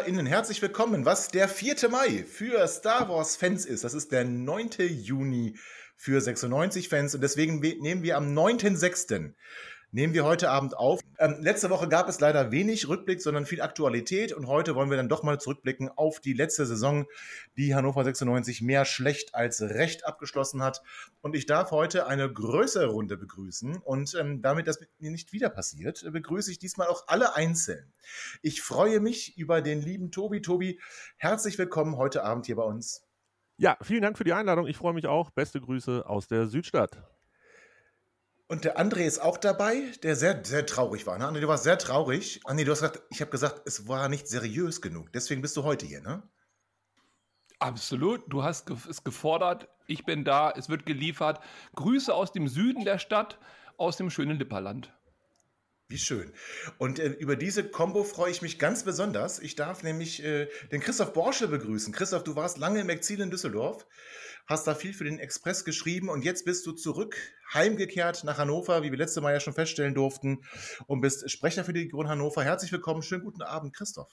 Liebe HörerInnen, herzlich willkommen. Was der 4. Mai für Star Wars-Fans ist, das ist der 9. Juni für 96-Fans und deswegen nehmen wir am 9.6 nehmen wir heute Abend auf. Ähm, letzte Woche gab es leider wenig Rückblick, sondern viel Aktualität und heute wollen wir dann doch mal zurückblicken auf die letzte Saison, die Hannover 96 mehr schlecht als recht abgeschlossen hat. Und ich darf heute eine größere Runde begrüßen und ähm, damit das mir nicht wieder passiert, begrüße ich diesmal auch alle einzeln. Ich freue mich über den lieben Tobi. Tobi, herzlich willkommen heute Abend hier bei uns. Ja, vielen Dank für die Einladung. Ich freue mich auch. Beste Grüße aus der Südstadt. Und der André ist auch dabei, der sehr, sehr traurig war. Ne? André, du warst sehr traurig. André, du hast gesagt, ich habe gesagt, es war nicht seriös genug. Deswegen bist du heute hier, ne? Absolut. Du hast es gefordert. Ich bin da. Es wird geliefert. Grüße aus dem Süden der Stadt, aus dem schönen Lipperland. Wie schön. Und äh, über diese Combo freue ich mich ganz besonders. Ich darf nämlich äh, den Christoph Borsche begrüßen. Christoph, du warst lange im Exil in Düsseldorf hast da viel für den Express geschrieben und jetzt bist du zurück, heimgekehrt nach Hannover, wie wir letzte Mal ja schon feststellen durften, und bist Sprecher für die Region Hannover. Herzlich willkommen, schönen guten Abend, Christoph.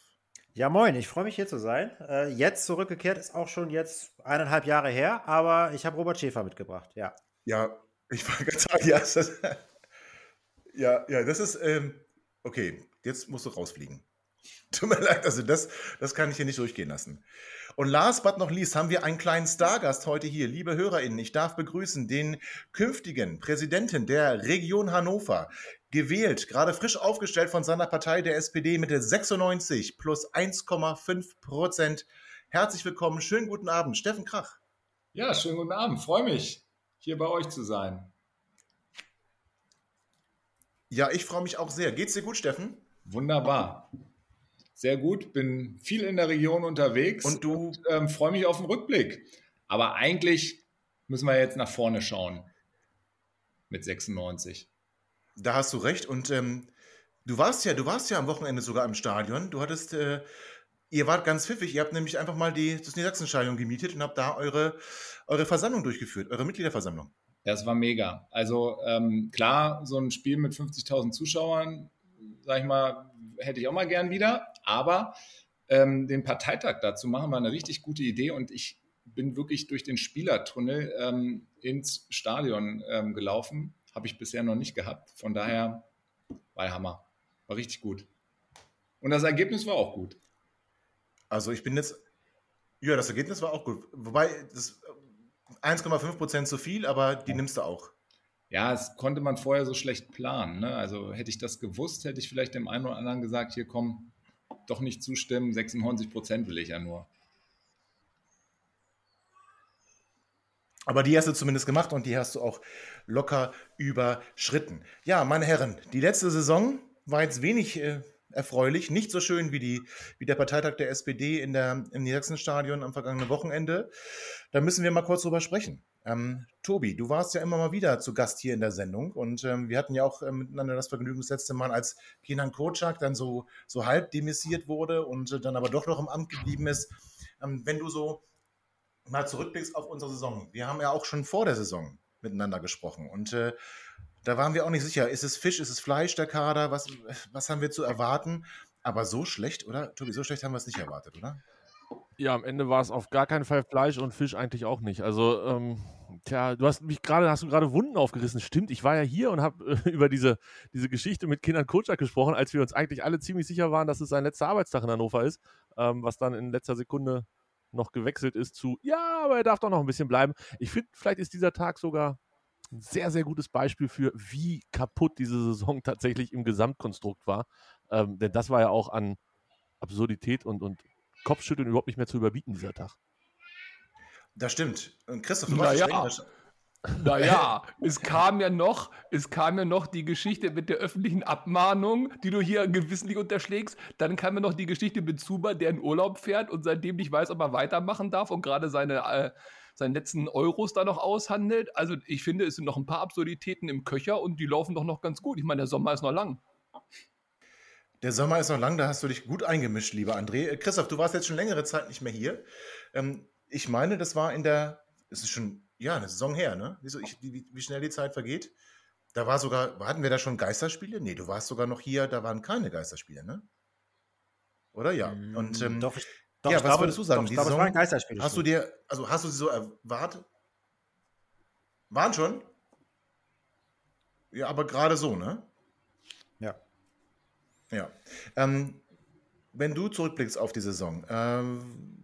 Ja, moin, ich freue mich hier zu sein. Äh, jetzt zurückgekehrt ist auch schon jetzt eineinhalb Jahre her, aber ich habe Robert Schäfer mitgebracht, ja. Ja, ich war ganz ja, das, ja, ja, das ist, ähm, okay, jetzt musst du rausfliegen. Tut mir leid, also das, das kann ich hier nicht durchgehen lassen. Und last but not least haben wir einen kleinen Stargast heute hier. Liebe HörerInnen, ich darf begrüßen den künftigen Präsidenten der Region Hannover, gewählt, gerade frisch aufgestellt von seiner Partei der SPD mit der 96 plus 1,5 Prozent. Herzlich willkommen, schönen guten Abend, Steffen Krach. Ja, schönen guten Abend, freue mich, hier bei euch zu sein. Ja, ich freue mich auch sehr. Geht's dir gut, Steffen? Wunderbar sehr gut, bin viel in der Region unterwegs und du und, ähm, freue mich auf den Rückblick. Aber eigentlich müssen wir jetzt nach vorne schauen mit 96. Da hast du recht. Und ähm, du warst ja, du warst ja am Wochenende sogar im Stadion. Du hattest, äh, ihr wart ganz pfiffig. Ihr habt nämlich einfach mal die, das Niedersachsenstadion gemietet und habt da eure, eure Versammlung durchgeführt, eure Mitgliederversammlung. Das war mega. Also ähm, klar, so ein Spiel mit 50.000 Zuschauern, sag ich mal, hätte ich auch mal gern wieder. Aber ähm, den Parteitag dazu machen war eine richtig gute Idee und ich bin wirklich durch den Spielertunnel ähm, ins Stadion ähm, gelaufen. Habe ich bisher noch nicht gehabt. Von daher war Hammer. War richtig gut. Und das Ergebnis war auch gut. Also ich bin jetzt, ja, das Ergebnis war auch gut. Wobei, 1,5 Prozent zu viel, aber die nimmst du auch. Ja, es konnte man vorher so schlecht planen. Ne? Also hätte ich das gewusst, hätte ich vielleicht dem einen oder anderen gesagt, hier komm, doch nicht zustimmen, 96 Prozent will ich ja nur. Aber die hast du zumindest gemacht und die hast du auch locker überschritten. Ja, meine Herren, die letzte Saison war jetzt wenig äh, erfreulich, nicht so schön wie, die, wie der Parteitag der SPD in der, im Niedersachsenstadion am vergangenen Wochenende. Da müssen wir mal kurz drüber sprechen. Ähm, Tobi, du warst ja immer mal wieder zu Gast hier in der Sendung und ähm, wir hatten ja auch äh, miteinander das Vergnügen das letzte Mal, als Kenan Kocak dann so, so halb demissiert wurde und äh, dann aber doch noch im Amt geblieben ist. Ähm, wenn du so mal zurückblickst auf unsere Saison, wir haben ja auch schon vor der Saison miteinander gesprochen und äh, da waren wir auch nicht sicher, ist es Fisch, ist es Fleisch, der Kader, was, was haben wir zu erwarten? Aber so schlecht, oder? Tobi, so schlecht haben wir es nicht erwartet, oder? Ja, am Ende war es auf gar keinen Fall Fleisch und Fisch eigentlich auch nicht. Also, ähm, tja, du hast mich gerade, hast du gerade Wunden aufgerissen. Stimmt, ich war ja hier und habe äh, über diese, diese Geschichte mit Kindern Kutschak gesprochen, als wir uns eigentlich alle ziemlich sicher waren, dass es sein letzter Arbeitstag in Hannover ist, ähm, was dann in letzter Sekunde noch gewechselt ist zu, ja, aber er darf doch noch ein bisschen bleiben. Ich finde, vielleicht ist dieser Tag sogar ein sehr, sehr gutes Beispiel für, wie kaputt diese Saison tatsächlich im Gesamtkonstrukt war. Ähm, denn das war ja auch an Absurdität und, und Kopfschütteln überhaupt nicht mehr zu überbieten, dieser Tag. Das stimmt. Und Christoph, du warst ja. Naja, es kam ja noch, es kam ja noch die Geschichte mit der öffentlichen Abmahnung, die du hier gewissentlich unterschlägst. Dann kam ja noch die Geschichte mit Zuba, der in Urlaub fährt und seitdem nicht weiß, ob er weitermachen darf und gerade seine, äh, seinen letzten Euros da noch aushandelt. Also ich finde, es sind noch ein paar Absurditäten im Köcher und die laufen doch noch ganz gut. Ich meine, der Sommer ist noch lang. Der Sommer ist noch lang, da hast du dich gut eingemischt, lieber André. Äh, Christoph, du warst jetzt schon längere Zeit nicht mehr hier. Ähm, ich meine, das war in der, es ist schon, ja, eine Saison her, ne? Wie, so, ich, wie, wie schnell die Zeit vergeht. Da war sogar, hatten wir da schon Geisterspiele? Nee, du warst sogar noch hier, da waren keine Geisterspiele, ne? Oder ja? Und ähm, Doch, ich, doch, ja, was glaube, würdest du sagen? Doch, glaube, Saison- war ein Geisterspiel. hast du dir, also hast du sie so erwartet? Waren schon? Ja, aber gerade so, ne? Ja. Ja. Ähm, wenn du zurückblickst auf die Saison, ähm,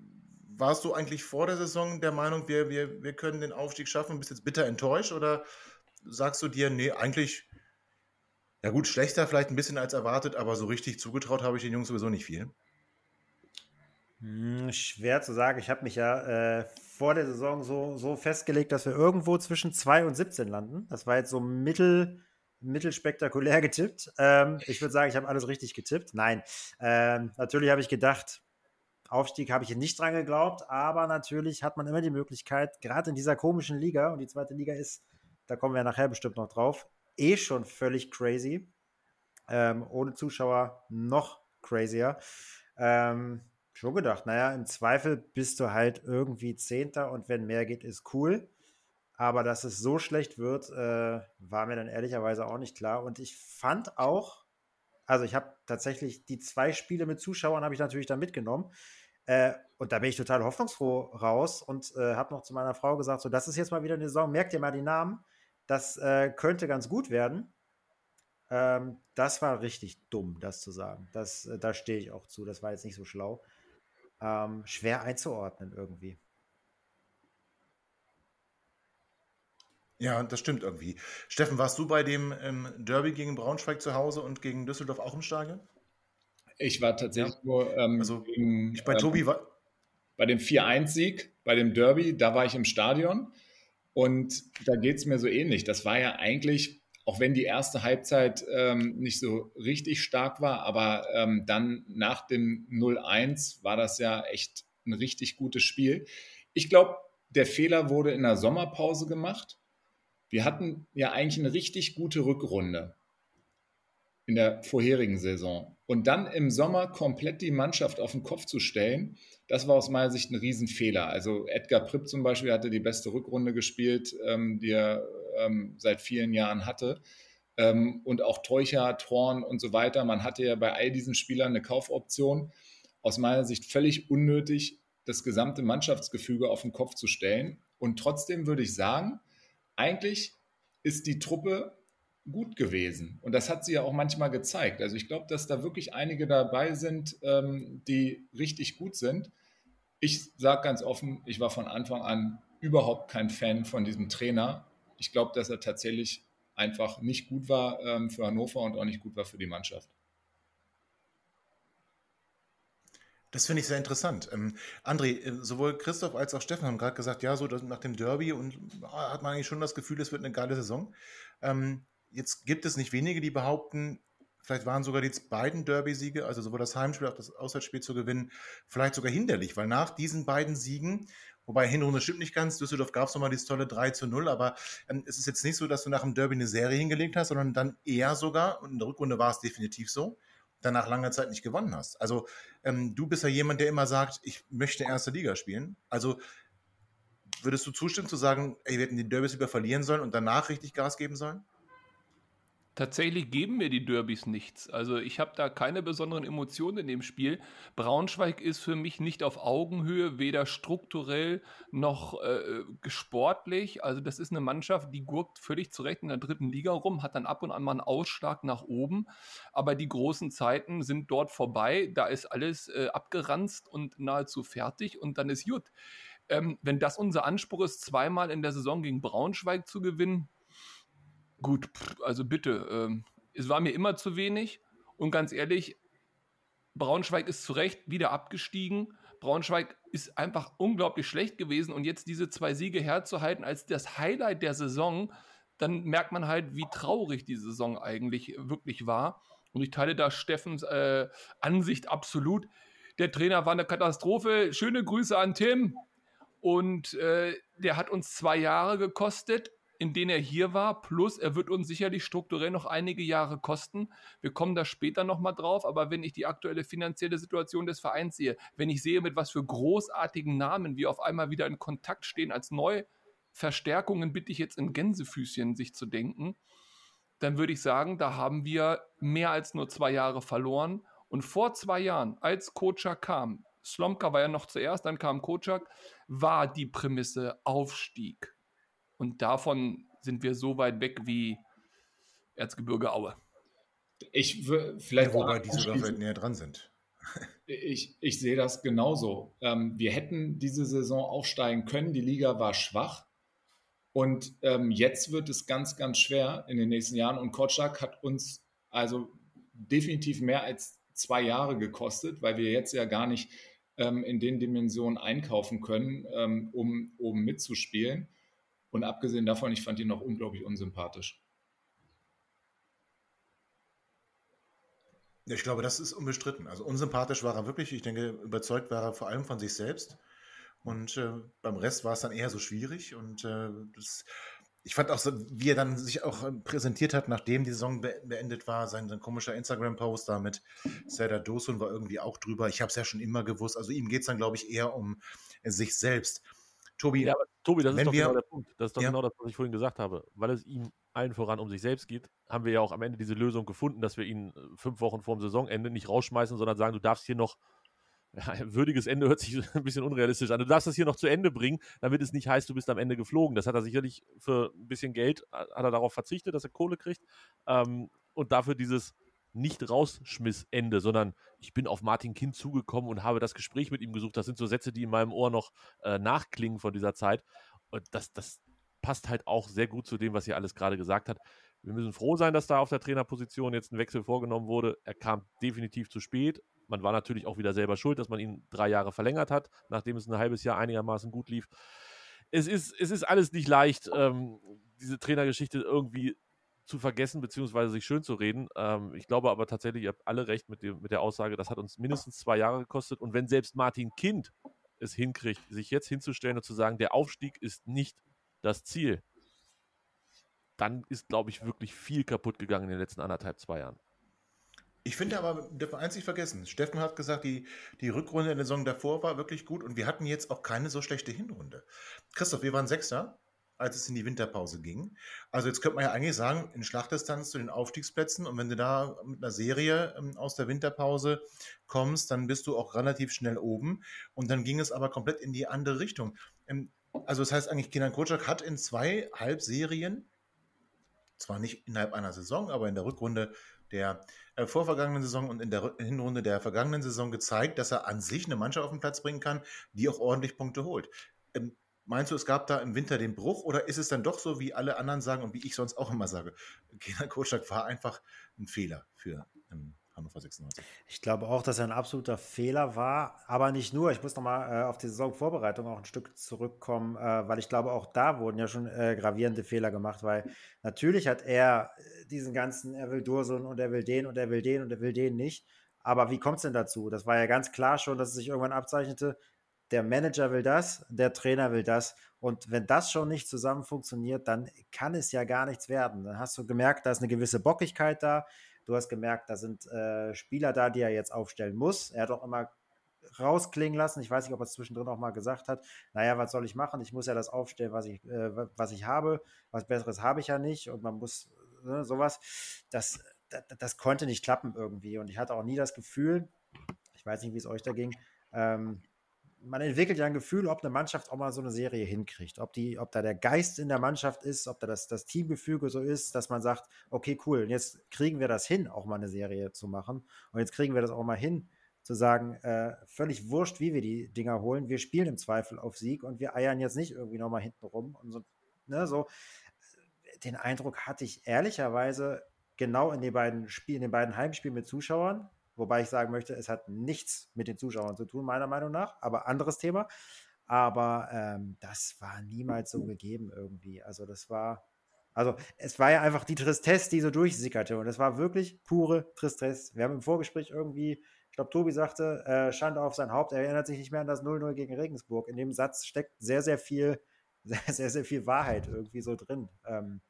warst du eigentlich vor der Saison der Meinung, wir, wir, wir können den Aufstieg schaffen? Bist jetzt bitter enttäuscht oder sagst du dir, nee, eigentlich, ja gut, schlechter vielleicht ein bisschen als erwartet, aber so richtig zugetraut habe ich den Jungs sowieso nicht viel. Hm, Schwer zu sagen. Ich habe mich ja äh, vor der Saison so, so festgelegt, dass wir irgendwo zwischen 2 und 17 landen. Das war jetzt so mittel, mittelspektakulär getippt. Ähm, ich würde sagen, ich habe alles richtig getippt. Nein, ähm, natürlich habe ich gedacht, Aufstieg habe ich nicht dran geglaubt, aber natürlich hat man immer die Möglichkeit, gerade in dieser komischen Liga, und die zweite Liga ist, da kommen wir nachher bestimmt noch drauf, eh schon völlig crazy. Ähm, ohne Zuschauer noch crazier. Ähm, schon gedacht, naja, im Zweifel bist du halt irgendwie Zehnter und wenn mehr geht, ist cool. Aber dass es so schlecht wird, äh, war mir dann ehrlicherweise auch nicht klar. Und ich fand auch, also ich habe tatsächlich die zwei Spiele mit Zuschauern habe ich natürlich dann mitgenommen. Äh, und da bin ich total hoffnungsfroh raus und äh, habe noch zu meiner Frau gesagt, so, das ist jetzt mal wieder eine Saison, merkt ihr mal die Namen, das äh, könnte ganz gut werden. Ähm, das war richtig dumm, das zu sagen. Das, äh, da stehe ich auch zu, das war jetzt nicht so schlau. Ähm, schwer einzuordnen irgendwie. Ja, das stimmt irgendwie. Steffen, warst du bei dem ähm, Derby gegen Braunschweig zu Hause und gegen Düsseldorf auch im Stadion? Ich war tatsächlich nur ähm, Also, gegen, Ich bei ähm, Tobi war. bei dem 4-1-Sieg, bei dem Derby, da war ich im Stadion und da geht es mir so ähnlich. Das war ja eigentlich, auch wenn die erste Halbzeit ähm, nicht so richtig stark war, aber ähm, dann nach dem 0-1 war das ja echt ein richtig gutes Spiel. Ich glaube, der Fehler wurde in der Sommerpause gemacht. Wir hatten ja eigentlich eine richtig gute Rückrunde in der vorherigen Saison. Und dann im Sommer komplett die Mannschaft auf den Kopf zu stellen, das war aus meiner Sicht ein Riesenfehler. Also Edgar Pripp zum Beispiel hatte die beste Rückrunde gespielt, ähm, die er ähm, seit vielen Jahren hatte. Ähm, und auch Teucher, Thorn und so weiter. Man hatte ja bei all diesen Spielern eine Kaufoption. Aus meiner Sicht völlig unnötig, das gesamte Mannschaftsgefüge auf den Kopf zu stellen. Und trotzdem würde ich sagen, eigentlich ist die Truppe gut gewesen. Und das hat sie ja auch manchmal gezeigt. Also ich glaube, dass da wirklich einige dabei sind, ähm, die richtig gut sind. Ich sage ganz offen, ich war von Anfang an überhaupt kein Fan von diesem Trainer. Ich glaube, dass er tatsächlich einfach nicht gut war ähm, für Hannover und auch nicht gut war für die Mannschaft. Das finde ich sehr interessant. Ähm, André, äh, sowohl Christoph als auch Steffen haben gerade gesagt, ja, so nach dem Derby und ah, hat man eigentlich schon das Gefühl, es wird eine geile Saison. Ähm, jetzt gibt es nicht wenige, die behaupten, vielleicht waren sogar die beiden Derby-Siege, also sowohl das Heimspiel als auch das Auswärtsspiel zu gewinnen, vielleicht sogar hinderlich, weil nach diesen beiden Siegen, wobei Hinrunde stimmt nicht ganz, Düsseldorf gab es nochmal dieses tolle 3 zu 0, aber ähm, es ist jetzt nicht so, dass du nach dem Derby eine Serie hingelegt hast, sondern dann eher sogar, und in der Rückrunde war es definitiv so, danach langer Zeit nicht gewonnen hast. Also ähm, du bist ja jemand, der immer sagt, ich möchte erste Liga spielen. Also würdest du zustimmen zu sagen, ey, wir hätten die Derbys lieber verlieren sollen und danach richtig Gas geben sollen? Tatsächlich geben mir die Derbys nichts. Also ich habe da keine besonderen Emotionen in dem Spiel. Braunschweig ist für mich nicht auf Augenhöhe, weder strukturell noch äh, sportlich. Also das ist eine Mannschaft, die gurkt völlig zurecht in der dritten Liga rum, hat dann ab und an mal einen Ausschlag nach oben. Aber die großen Zeiten sind dort vorbei. Da ist alles äh, abgeranzt und nahezu fertig und dann ist gut. Ähm, wenn das unser Anspruch ist, zweimal in der Saison gegen Braunschweig zu gewinnen, Gut, also bitte. Ähm, es war mir immer zu wenig. Und ganz ehrlich, Braunschweig ist zu Recht wieder abgestiegen. Braunschweig ist einfach unglaublich schlecht gewesen und jetzt diese zwei Siege herzuhalten als das Highlight der Saison, dann merkt man halt, wie traurig die Saison eigentlich wirklich war. Und ich teile da Steffens äh, Ansicht absolut. Der Trainer war eine Katastrophe. Schöne Grüße an Tim. Und äh, der hat uns zwei Jahre gekostet in denen er hier war, plus er wird uns sicherlich strukturell noch einige Jahre kosten. Wir kommen da später nochmal drauf, aber wenn ich die aktuelle finanzielle Situation des Vereins sehe, wenn ich sehe, mit was für großartigen Namen wir auf einmal wieder in Kontakt stehen als Neuverstärkungen, bitte ich jetzt in Gänsefüßchen sich zu denken, dann würde ich sagen, da haben wir mehr als nur zwei Jahre verloren. Und vor zwei Jahren, als Kocak kam, Slomka war ja noch zuerst, dann kam Kocak, war die Prämisse Aufstieg. Und davon sind wir so weit weg wie Erzgebirge Aue. Ich vielleicht ja, wobei die sogar weit näher dran sind. Ich, ich sehe das genauso. Ähm, wir hätten diese Saison aufsteigen können. Die Liga war schwach. Und ähm, jetzt wird es ganz, ganz schwer in den nächsten Jahren. Und Kotschak hat uns also definitiv mehr als zwei Jahre gekostet, weil wir jetzt ja gar nicht ähm, in den Dimensionen einkaufen können, ähm, um oben mitzuspielen. Und abgesehen davon, ich fand ihn noch unglaublich unsympathisch. Ich glaube, das ist unbestritten. Also unsympathisch war er wirklich. Ich denke, überzeugt war er vor allem von sich selbst. Und äh, beim Rest war es dann eher so schwierig. Und äh, das, ich fand auch, so, wie er dann sich auch äh, präsentiert hat, nachdem die Saison be beendet war, sein, sein komischer Instagram-Post da mit Serdar Dosun war irgendwie auch drüber. Ich habe es ja schon immer gewusst. Also ihm geht es dann, glaube ich, eher um sich selbst. Tobi, ja, Tobi, das ist doch wir, genau der Punkt. Das ist doch ja. genau das, was ich vorhin gesagt habe. Weil es ihm allen voran um sich selbst geht, haben wir ja auch am Ende diese Lösung gefunden, dass wir ihn äh, fünf Wochen vor dem Saisonende nicht rausschmeißen, sondern sagen, du darfst hier noch ja, ein würdiges Ende hört sich ein bisschen unrealistisch an. Du darfst das hier noch zu Ende bringen, damit es nicht heißt, du bist am Ende geflogen. Das hat er sicherlich für ein bisschen Geld, hat er darauf verzichtet, dass er Kohle kriegt. Ähm, und dafür dieses, nicht Rausschmissende, sondern ich bin auf Martin Kind zugekommen und habe das Gespräch mit ihm gesucht. Das sind so Sätze, die in meinem Ohr noch äh, nachklingen von dieser Zeit. Und das, das passt halt auch sehr gut zu dem, was ihr alles gerade gesagt hat. Wir müssen froh sein, dass da auf der Trainerposition jetzt ein Wechsel vorgenommen wurde. Er kam definitiv zu spät. Man war natürlich auch wieder selber schuld, dass man ihn drei Jahre verlängert hat, nachdem es ein halbes Jahr einigermaßen gut lief. Es ist, es ist alles nicht leicht, ähm, diese Trainergeschichte irgendwie zu vergessen, beziehungsweise sich schön zu reden. Ähm, ich glaube aber tatsächlich, ihr habt alle recht mit, dem, mit der Aussage, das hat uns mindestens zwei Jahre gekostet. Und wenn selbst Martin Kind es hinkriegt, sich jetzt hinzustellen und zu sagen, der Aufstieg ist nicht das Ziel, dann ist, glaube ich, wirklich viel kaputt gegangen in den letzten anderthalb, zwei Jahren. Ich finde aber, dürfen eins nicht vergessen. Steffen hat gesagt, die, die Rückrunde in der Saison davor war wirklich gut und wir hatten jetzt auch keine so schlechte Hinrunde. Christoph, wir waren Sechster als es in die Winterpause ging. Also jetzt könnte man ja eigentlich sagen, in Schlachtdistanz zu den Aufstiegsplätzen und wenn du da mit einer Serie ähm, aus der Winterpause kommst, dann bist du auch relativ schnell oben und dann ging es aber komplett in die andere Richtung. Ähm, also das heißt eigentlich, Kenan Kocak hat in zwei Halbserien, zwar nicht innerhalb einer Saison, aber in der Rückrunde der äh, vorvergangenen Saison und in der Hinrunde der vergangenen Saison gezeigt, dass er an sich eine Mannschaft auf den Platz bringen kann, die auch ordentlich Punkte holt. Ähm, Meinst du, es gab da im Winter den Bruch oder ist es dann doch so, wie alle anderen sagen und wie ich sonst auch immer sage, Kenan Kocak war einfach ein Fehler für ähm, Hannover 96? Ich glaube auch, dass er ein absoluter Fehler war, aber nicht nur. Ich muss nochmal äh, auf die Saisonvorbereitung auch ein Stück zurückkommen, äh, weil ich glaube, auch da wurden ja schon äh, gravierende Fehler gemacht, weil natürlich hat er äh, diesen ganzen, er will Dursun und er will den und er will den und er will den nicht. Aber wie kommt es denn dazu? Das war ja ganz klar schon, dass es sich irgendwann abzeichnete der Manager will das, der Trainer will das. Und wenn das schon nicht zusammen funktioniert, dann kann es ja gar nichts werden. Dann hast du gemerkt, da ist eine gewisse Bockigkeit da. Du hast gemerkt, da sind äh, Spieler da, die er jetzt aufstellen muss. Er hat auch immer rausklingen lassen. Ich weiß nicht, ob er es zwischendrin auch mal gesagt hat. Naja, was soll ich machen? Ich muss ja das aufstellen, was ich, äh, was ich habe. Was Besseres habe ich ja nicht. Und man muss ne, sowas. Das, das, das, konnte nicht klappen irgendwie. Und ich hatte auch nie das Gefühl, ich weiß nicht, wie es euch da ging, ähm, man entwickelt ja ein Gefühl, ob eine Mannschaft auch mal so eine Serie hinkriegt. Ob, die, ob da der Geist in der Mannschaft ist, ob da das, das Teamgefüge so ist, dass man sagt, okay, cool, jetzt kriegen wir das hin, auch mal eine Serie zu machen. Und jetzt kriegen wir das auch mal hin, zu sagen, äh, völlig wurscht, wie wir die Dinger holen. Wir spielen im Zweifel auf Sieg und wir eiern jetzt nicht irgendwie nochmal hinten rum. Und so, ne, so. Den Eindruck hatte ich ehrlicherweise genau in den beiden Spielen, in den beiden Heimspielen mit Zuschauern Wobei ich sagen möchte, es hat nichts mit den Zuschauern zu tun, meiner Meinung nach, aber anderes Thema. Aber ähm, das war niemals so gegeben irgendwie. Also das war, also es war ja einfach die Tristesse, die so durchsickerte. Und es war wirklich pure Tristesse. Wir haben im Vorgespräch irgendwie, ich glaube, Tobi sagte, äh, Schande auf sein Haupt, er erinnert sich nicht mehr an das 0-0 gegen Regensburg. In dem Satz steckt sehr, sehr viel, sehr, sehr, sehr viel Wahrheit irgendwie so drin. Ähm,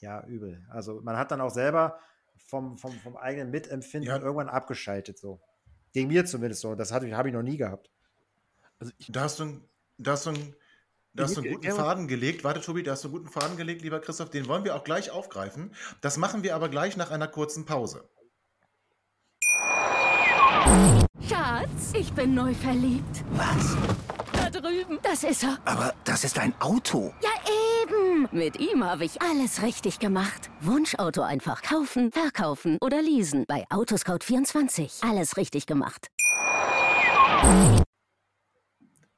ja, übel. Also man hat dann auch selber vom, vom, vom eigenen Mitempfinden ja. irgendwann abgeschaltet. So. Gegen mir zumindest so. Das habe ich noch nie gehabt. Also ich, da hast du, da hast du, da hast du einen guten Faden gelegt. Warte, Tobi, da hast du einen guten Faden gelegt, lieber Christoph. Den wollen wir auch gleich aufgreifen. Das machen wir aber gleich nach einer kurzen Pause. Schatz, ich bin neu verliebt. Was? Da drüben. Das ist er. Aber das ist ein Auto. Ja, Mit ihm habe ich alles richtig gemacht. Wunschauto einfach kaufen, verkaufen oder leasen. Bei Autoscout24. Alles richtig gemacht.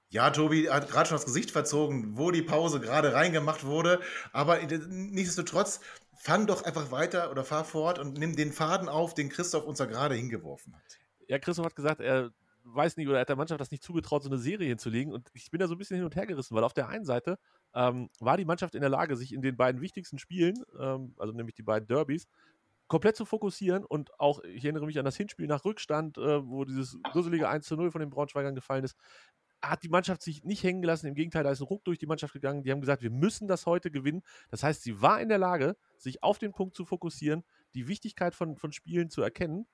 Ja, Tobi hat gerade schon das Gesicht verzogen, wo die Pause gerade reingemacht wurde. Aber nichtsdestotrotz, fang doch einfach weiter oder fahr fort und nimm den Faden auf, den Christoph uns da gerade hingeworfen hat. Ja, Christoph hat gesagt, er weiß nicht oder er hat der Mannschaft das nicht zugetraut, so eine Serie hinzulegen. Und ich bin da so ein bisschen hin und her gerissen, weil auf der einen Seite ähm, war die Mannschaft in der Lage, sich in den beiden wichtigsten Spielen, ähm, also nämlich die beiden Derbys, komplett zu fokussieren und auch, ich erinnere mich an das Hinspiel nach Rückstand, äh, wo dieses dusselige 1 zu 0 von den Braunschweigern gefallen ist hat die Mannschaft sich nicht hängen gelassen. Im Gegenteil, da ist ein Ruck durch die Mannschaft gegangen. Die haben gesagt, wir müssen das heute gewinnen. Das heißt, sie war in der Lage, sich auf den Punkt zu fokussieren, die Wichtigkeit von, von Spielen zu erkennen.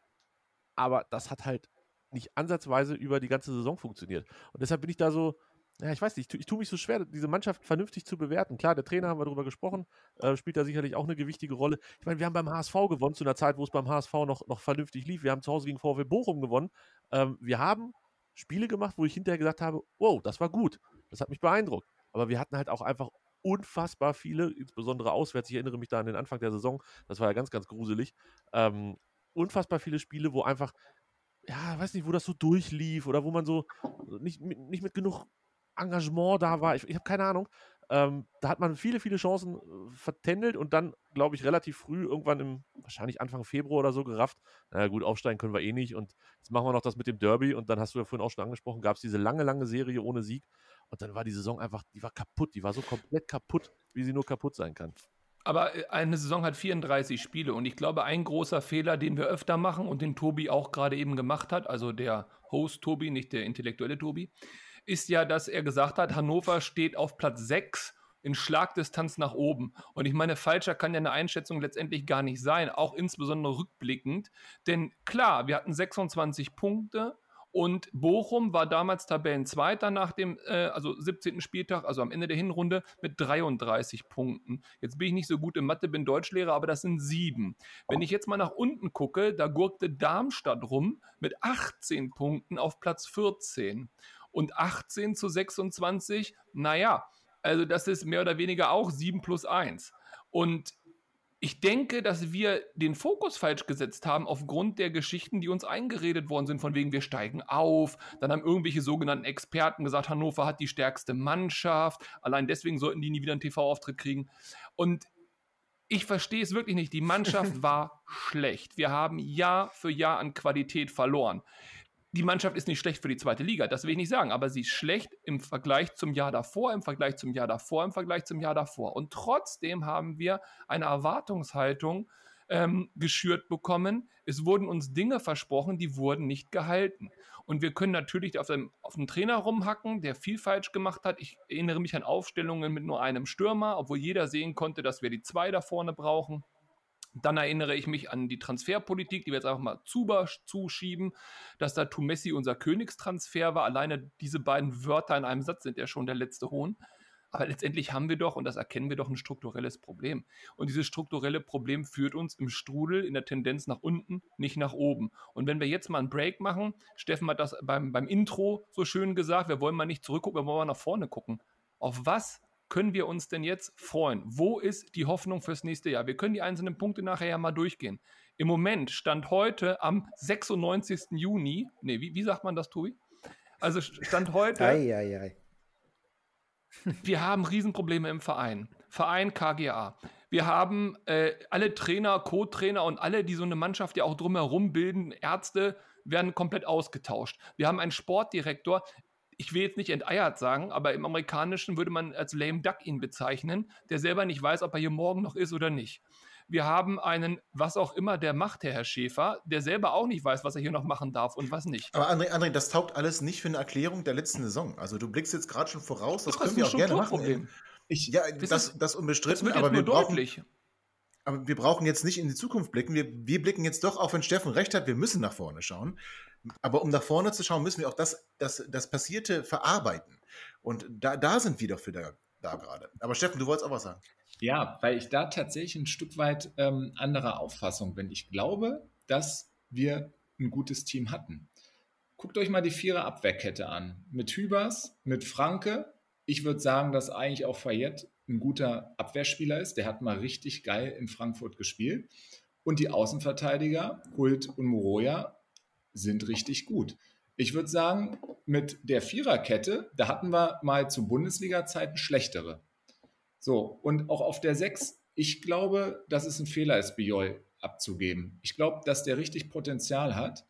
Aber das hat halt nicht ansatzweise über die ganze Saison funktioniert. Und deshalb bin ich da so, ja, ich weiß nicht, ich, ich tue mich so schwer, diese Mannschaft vernünftig zu bewerten. Klar, der Trainer haben wir darüber gesprochen, äh, spielt da sicherlich auch eine gewichtige Rolle. Ich meine, wir haben beim HSV gewonnen, zu einer Zeit, wo es beim HSV noch, noch vernünftig lief. Wir haben zu Hause gegen VfL Bochum gewonnen. Ähm, wir haben Spiele gemacht, wo ich hinterher gesagt habe, wow, das war gut. Das hat mich beeindruckt. Aber wir hatten halt auch einfach unfassbar viele, insbesondere auswärts. Ich erinnere mich da an den Anfang der Saison, das war ja ganz, ganz gruselig. Ähm, unfassbar viele Spiele, wo einfach, ja, weiß nicht, wo das so durchlief oder wo man so nicht, nicht mit genug Engagement da war. Ich, ich habe keine Ahnung. Ähm, da hat man viele, viele Chancen äh, vertändelt und dann, glaube ich, relativ früh, irgendwann im, wahrscheinlich Anfang Februar oder so, gerafft. Naja, gut, aufsteigen können wir eh nicht und jetzt machen wir noch das mit dem Derby und dann hast du ja vorhin auch schon angesprochen, gab es diese lange, lange Serie ohne Sieg und dann war die Saison einfach, die war kaputt, die war so komplett kaputt, wie sie nur kaputt sein kann. Aber äh, eine Saison hat 34 Spiele und ich glaube, ein großer Fehler, den wir öfter machen und den Tobi auch gerade eben gemacht hat, also der Host Tobi, nicht der intellektuelle Tobi, ist ja, dass er gesagt hat, Hannover steht auf Platz 6 in Schlagdistanz nach oben. Und ich meine, falscher kann ja eine Einschätzung letztendlich gar nicht sein, auch insbesondere rückblickend. Denn klar, wir hatten 26 Punkte und Bochum war damals Tabellenzweiter nach dem äh, also 17. Spieltag, also am Ende der Hinrunde, mit 33 Punkten. Jetzt bin ich nicht so gut in Mathe, bin Deutschlehrer, aber das sind sieben. Wenn ich jetzt mal nach unten gucke, da gurkte Darmstadt rum mit 18 Punkten auf Platz 14 und 18 zu 26, naja, also das ist mehr oder weniger auch 7 plus 1. Und ich denke, dass wir den Fokus falsch gesetzt haben aufgrund der Geschichten, die uns eingeredet worden sind, von wegen wir steigen auf. Dann haben irgendwelche sogenannten Experten gesagt, Hannover hat die stärkste Mannschaft. Allein deswegen sollten die nie wieder einen TV-Auftritt kriegen. Und ich verstehe es wirklich nicht. Die Mannschaft war schlecht. Wir haben Jahr für Jahr an Qualität verloren die Mannschaft ist nicht schlecht für die zweite Liga, das will ich nicht sagen, aber sie ist schlecht im Vergleich zum Jahr davor, im Vergleich zum Jahr davor, im Vergleich zum Jahr davor. Und trotzdem haben wir eine Erwartungshaltung ähm, geschürt bekommen. Es wurden uns Dinge versprochen, die wurden nicht gehalten. Und wir können natürlich auf dem, auf dem Trainer rumhacken, der viel falsch gemacht hat. Ich erinnere mich an Aufstellungen mit nur einem Stürmer, obwohl jeder sehen konnte, dass wir die zwei da vorne brauchen. Dann erinnere ich mich an die Transferpolitik, die wir jetzt einfach mal zuschieben, dass da Tumessi unser Königstransfer war. Alleine diese beiden Wörter in einem Satz sind ja schon der letzte Hohn. Aber letztendlich haben wir doch, und das erkennen wir doch, ein strukturelles Problem. Und dieses strukturelle Problem führt uns im Strudel, in der Tendenz nach unten, nicht nach oben. Und wenn wir jetzt mal einen Break machen, Steffen hat das beim, beim Intro so schön gesagt, wir wollen mal nicht zurückgucken, wir wollen mal nach vorne gucken. Auf was können wir uns denn jetzt freuen? Wo ist die Hoffnung fürs nächste Jahr? Wir können die einzelnen Punkte nachher ja mal durchgehen. Im Moment stand heute am 96. Juni, nee, wie, wie sagt man das, Tobi? Also stand heute. Ei, ei, ei. wir haben Riesenprobleme im Verein. Verein KGA. Wir haben äh, alle Trainer, Co-Trainer und alle, die so eine Mannschaft ja auch drumherum bilden, Ärzte, werden komplett ausgetauscht. Wir haben einen Sportdirektor, ich will jetzt nicht enteiert sagen, aber im Amerikanischen würde man als lame duck ihn bezeichnen, der selber nicht weiß, ob er hier morgen noch ist oder nicht. Wir haben einen, was auch immer der macht, der Herr Schäfer, der selber auch nicht weiß, was er hier noch machen darf und was nicht. Aber André, André, das taugt alles nicht für eine Erklärung der letzten Saison. Also du blickst jetzt gerade schon voraus, das Doch, können wir auch gerne machen. Ich, ja, Das das, ist- das unbestritten, Das aber wir brauchen, deutlich. aber wir brauchen jetzt nicht in die Zukunft blicken. Wir, wir blicken jetzt doch, auch wenn Steffen recht hat, wir müssen nach vorne schauen. Aber um nach vorne zu schauen, müssen wir auch das, das, das Passierte verarbeiten. Und da, da sind wir doch für da, gerade. Aber Steffen, du wolltest auch was sagen. Ja, weil ich da tatsächlich ein Stück weit ähm, anderer Auffassung bin. Ich glaube, dass wir ein gutes Team hatten. Guckt euch mal die Vierer Abwehrkette an. Mit Hübers, mit Franke. Ich würde sagen, dass eigentlich auch Fayette ein guter Abwehrspieler ist. Der hat mal richtig geil in Frankfurt gespielt. Und die Außenverteidiger, Hult und Moroja, sind richtig gut. Ich würde sagen, mit der Viererkette, da hatten wir mal zu Bundesliga-Zeiten schlechtere. So, und auch auf der 6, ich glaube, dass es ein Fehler ist, Biol abzugeben. Ich glaube, dass der richtig Potenzial hat.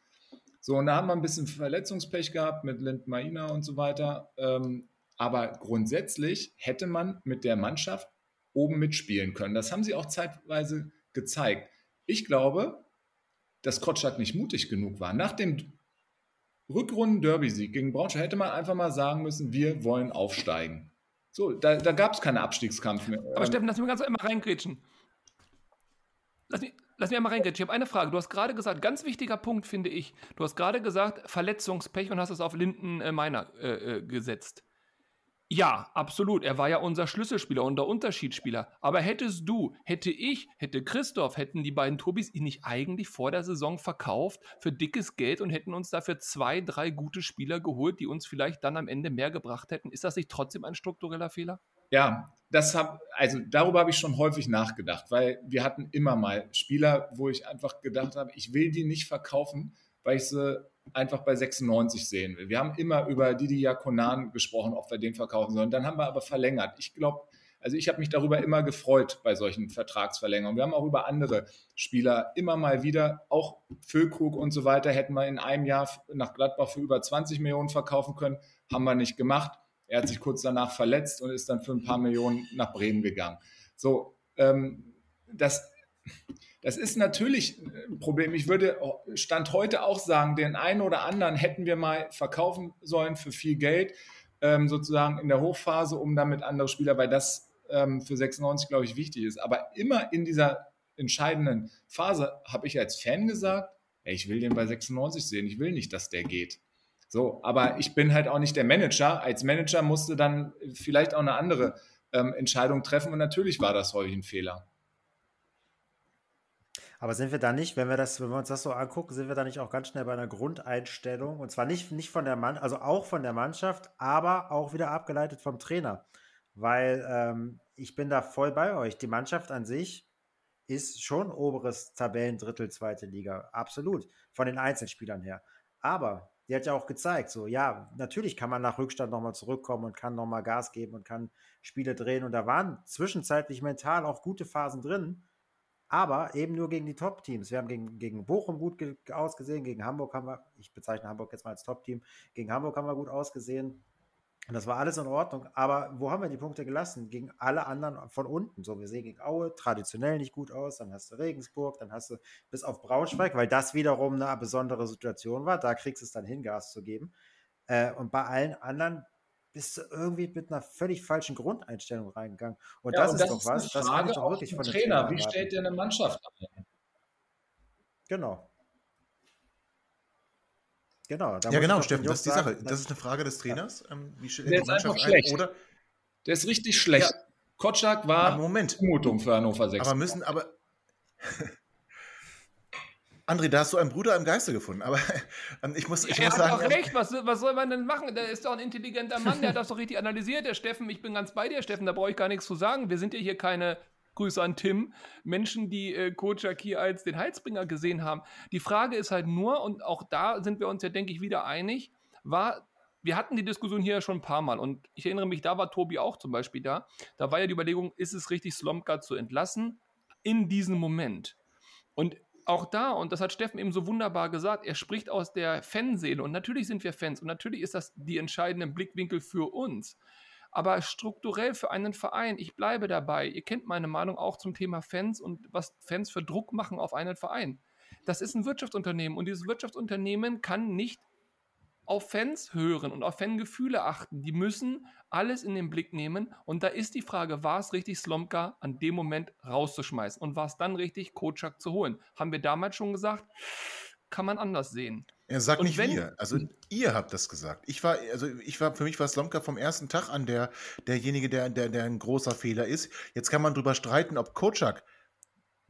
So, und da haben wir ein bisschen Verletzungspech gehabt mit Lind Maina und so weiter. Ähm, aber grundsätzlich hätte man mit der Mannschaft oben mitspielen können. Das haben sie auch zeitweise gezeigt. Ich glaube, dass Kotschak nicht mutig genug war. Nach dem Rückrunden-Derby-Sieg gegen Braunschweig hätte man einfach mal sagen müssen, wir wollen aufsteigen. So, da, da gab es keinen Abstiegskampf mehr. Aber Steffen, lass mich ganz einmal reingrätschen. Lass mich, lass mich einmal reingrätschen. Ich habe eine Frage. Du hast gerade gesagt, ganz wichtiger Punkt finde ich. Du hast gerade gesagt, Verletzungspech und hast es auf Linden äh, Meiner äh, äh, gesetzt. Ja, absolut. Er war ja unser Schlüsselspieler, unser Unterschiedsspieler. Aber hättest du, hätte ich, hätte Christoph, hätten die beiden Tobis ihn nicht eigentlich vor der Saison verkauft für dickes Geld und hätten uns dafür zwei, drei gute Spieler geholt, die uns vielleicht dann am Ende mehr gebracht hätten? Ist das nicht trotzdem ein struktureller Fehler? Ja, das hab, also darüber habe ich schon häufig nachgedacht, weil wir hatten immer mal Spieler, wo ich einfach gedacht habe, ich will die nicht verkaufen, weil ich sie einfach bei 96 sehen will. Wir haben immer über Didi Jakonan gesprochen, ob wir den verkaufen sollen. Dann haben wir aber verlängert. Ich glaube, also ich habe mich darüber immer gefreut bei solchen Vertragsverlängerungen. Wir haben auch über andere Spieler immer mal wieder, auch Füllkrug und so weiter, hätten wir in einem Jahr nach Gladbach für über 20 Millionen verkaufen können, haben wir nicht gemacht. Er hat sich kurz danach verletzt und ist dann für ein paar Millionen nach Bremen gegangen. So, ähm, das, das ist natürlich ein Problem. Ich würde Stand heute auch sagen, den einen oder anderen hätten wir mal verkaufen sollen für viel Geld, ähm, sozusagen in der Hochphase, um damit andere Spieler, weil das ähm, für 96, glaube ich, wichtig ist. Aber immer in dieser entscheidenden Phase habe ich als Fan gesagt, ey, ich will den bei 96 sehen, ich will nicht, dass der geht. So, aber ich bin halt auch nicht der Manager. Als Manager musste dann vielleicht auch eine andere ähm, Entscheidung treffen und natürlich war das häufig ein Fehler. Aber sind wir da nicht, wenn wir das, wenn wir uns das so angucken, sind wir da nicht auch ganz schnell bei einer Grundeinstellung und zwar nicht, nicht von der Mann, also auch von der Mannschaft, aber auch wieder abgeleitet vom Trainer. Weil ähm, ich bin da voll bei euch. Die Mannschaft an sich ist schon oberes Tabellendrittel, zweite Liga. Absolut. Von den Einzelspielern her. Aber die hat ja auch gezeigt, so, ja, natürlich kann man nach Rückstand nochmal zurückkommen und kann nochmal Gas geben und kann Spiele drehen. Und da waren zwischenzeitlich mental auch gute Phasen drin aber eben nur gegen die Top-Teams. Wir haben gegen, gegen Bochum gut ge ausgesehen, gegen Hamburg haben wir, ich bezeichne Hamburg jetzt mal als Top-Team, gegen Hamburg haben wir gut ausgesehen. Und das war alles in Ordnung. Aber wo haben wir die Punkte gelassen? Gegen alle anderen von unten. So, wir sehen gegen Aue traditionell nicht gut aus. Dann hast du Regensburg, dann hast du bis auf Braunschweig, weil das wiederum eine besondere Situation war. Da kriegst du es dann hin, Gas zu geben. Äh, und bei allen anderen bist du irgendwie mit einer völlig falschen Grundeinstellung reingegangen. Und Ja, das und ist das doch ist was, das kann ich doch auch wirklich zum von dem Trainer. Trainer Wie stellt ihr eine Mannschaft ein? Genau. Genau. da Ja, genau, Steffen, das ist die Sache. sagen, Das ist eine Frage des Trainers. Ähm, wie stellt Der die ist einfach Mannschaft ein? schlecht. Oder, Der ist richtig schlecht. Kotschak war Moment, Zumutung für Hannover 6. aber müssen, aber. André, da hast du einen Bruder im Geiste gefunden. Aber ähm, ich muss, ich er muss hat sagen. auch ähm, recht. Was, was soll man denn machen? Der ist doch ein intelligenter Mann, der hat das doch richtig analysiert. Der Steffen, ich bin ganz bei dir, Steffen, da brauche ich gar nichts zu sagen. Wir sind ja hier keine Grüße an Tim, Menschen, die äh, Kojak hier als den Heizbringer gesehen haben. Die Frage ist halt nur, und auch da sind wir uns ja, denke ich, wieder einig, war, wir hatten die Diskussion hier schon ein paar Mal und ich erinnere mich, da war Tobi auch zum Beispiel da. Da war ja die Überlegung, ist es richtig, Slomka zu entlassen in diesem Moment? Und auch da, und das hat Steffen eben so wunderbar gesagt, er spricht aus der Fanseele und natürlich sind wir Fans und natürlich ist das die entscheidende Blickwinkel für uns. Aber strukturell für einen Verein, ich bleibe dabei, ihr kennt meine Meinung auch zum Thema Fans und was Fans für Druck machen auf einen Verein. Das ist ein Wirtschaftsunternehmen und dieses Wirtschaftsunternehmen kann nicht auf Fans hören und auf Fangefühle achten. Die müssen alles in den Blick nehmen. Und da ist die Frage, war es richtig, Slomka an dem Moment rauszuschmeißen? Und war es dann richtig, Kocak zu holen? Haben wir damals schon gesagt, kann man anders sehen. Er sagt Und nicht wenn- wir. Also ihr habt das gesagt. Ich war, also ich war, für mich war Slomka vom ersten Tag an der, derjenige, der, der, der ein großer Fehler ist. Jetzt kann man drüber streiten, ob Kocak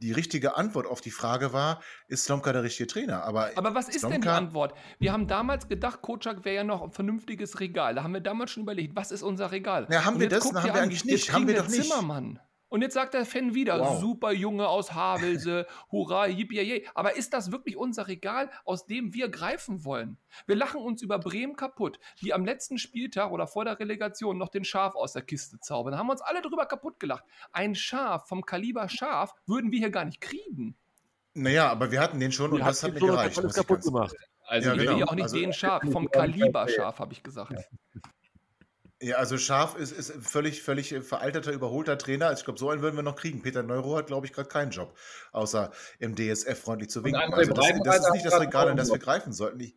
die richtige Antwort auf die Frage war, ist Slomka der richtige Trainer? Aber, Aber was ist denn die Slomka- Antwort? Wir haben damals gedacht, Kocak wäre ja noch ein vernünftiges Regal. Da haben wir damals schon überlegt, was ist unser Regal? Ja, haben Und wir das? Na, haben wir an, eigentlich nicht. Haben wir doch nicht. Zimmermann. Und jetzt sagt der Fan wieder, Wow. super Junge aus Havelse, hurra, yippie Aber ist das wirklich unser Regal, aus dem wir greifen wollen? Wir lachen uns über Bremen kaputt, die am letzten Spieltag oder vor der Relegation noch den Schaf aus der Kiste zaubern. Da haben wir uns alle drüber kaputt gelacht. Ein Schaf vom Kaliber Schaf würden wir hier gar nicht kriegen. Naja, aber wir hatten den schon und Wir das hatten hat mir gereicht. kaputt ganz- gemacht. Also Ja, ich Ich genau. will ja auch nicht Also- den Schaf, vom Kaliber Schaf, habe ich gesagt. Ja, also Scharf ist, ist völlig, völlig äh, veralterter, überholter Trainer. Also ich glaube, so einen würden wir noch kriegen. Peter Neuro hat, glaube ich, gerade keinen Job, außer im DSF freundlich zu winken. Also das, das ist nicht das Regal, in das wir greifen sollten. Ich,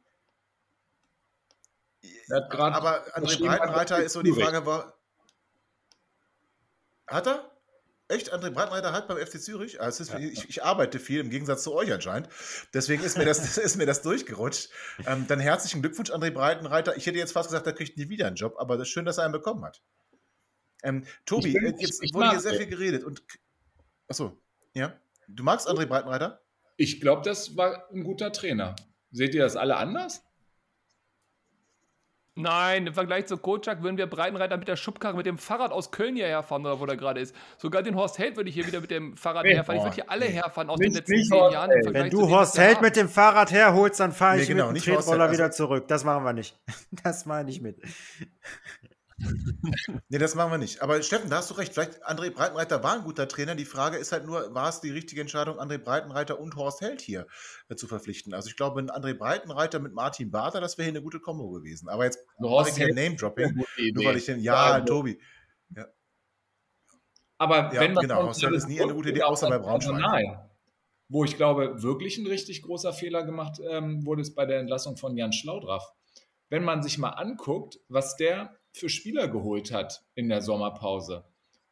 Er aber André Breitenreiter ist so die. Frage, war. Hat er? Echt? André Breitenreiter hat beim FC Zürich? Es ist, ich, ich arbeite viel, im Gegensatz zu euch anscheinend. Deswegen ist mir das, ist mir das durchgerutscht. Ähm, dann herzlichen Glückwunsch, André Breitenreiter. Ich hätte jetzt fast gesagt, er kriegt nie wieder einen Job, aber das ist schön, dass er einen bekommen hat. Ähm, Tobi, Ich bin- äh, jetzt wurde hier sehr viel geredet. Und, achso, ja. Du magst André Breitenreiter? Ich glaube, das war ein guter Trainer. Seht ihr das alle anders? Nein, im Vergleich zu Kocak würden wir Breitenreiter mit der Schubkarre mit dem Fahrrad aus Köln hierher fahren, oder wo der gerade ist. Sogar den Horst Held würde ich hier wieder mit dem Fahrrad Nee, herfahren. Ich würde hier alle nee. herfahren aus Nicht- den letzten zehn Jahren. im Wenn du Horst Held mit dem Fahrrad herholst, dann fahre Nee, ich genau, mit dem Tretroller also- wieder zurück. Das machen wir nicht. Das mache ich nicht mit. Nee, das machen wir nicht. Aber Steffen, da hast du recht. Vielleicht André Breitenreiter war ein guter Trainer. Die Frage ist halt nur, war es die richtige Entscheidung, André Breitenreiter und Horst Held hier äh, zu verpflichten? Also ich glaube, ein André Breitenreiter mit Martin Barter, das wäre hier eine gute Kombo gewesen. Aber jetzt Horst Held- Name-Dropping. Nur weil ich den, ja, Also, Tobi. Aber Ja, wenn man genau, Horst Held ist nie eine gute Idee, außer bei Braunschweig. Personal, wo ich glaube, wirklich ein richtig großer Fehler gemacht ähm, wurde, es bei der Entlassung von Jan Schlaudraff. Wenn man sich mal anguckt, was der für Spieler geholt hat in der Sommerpause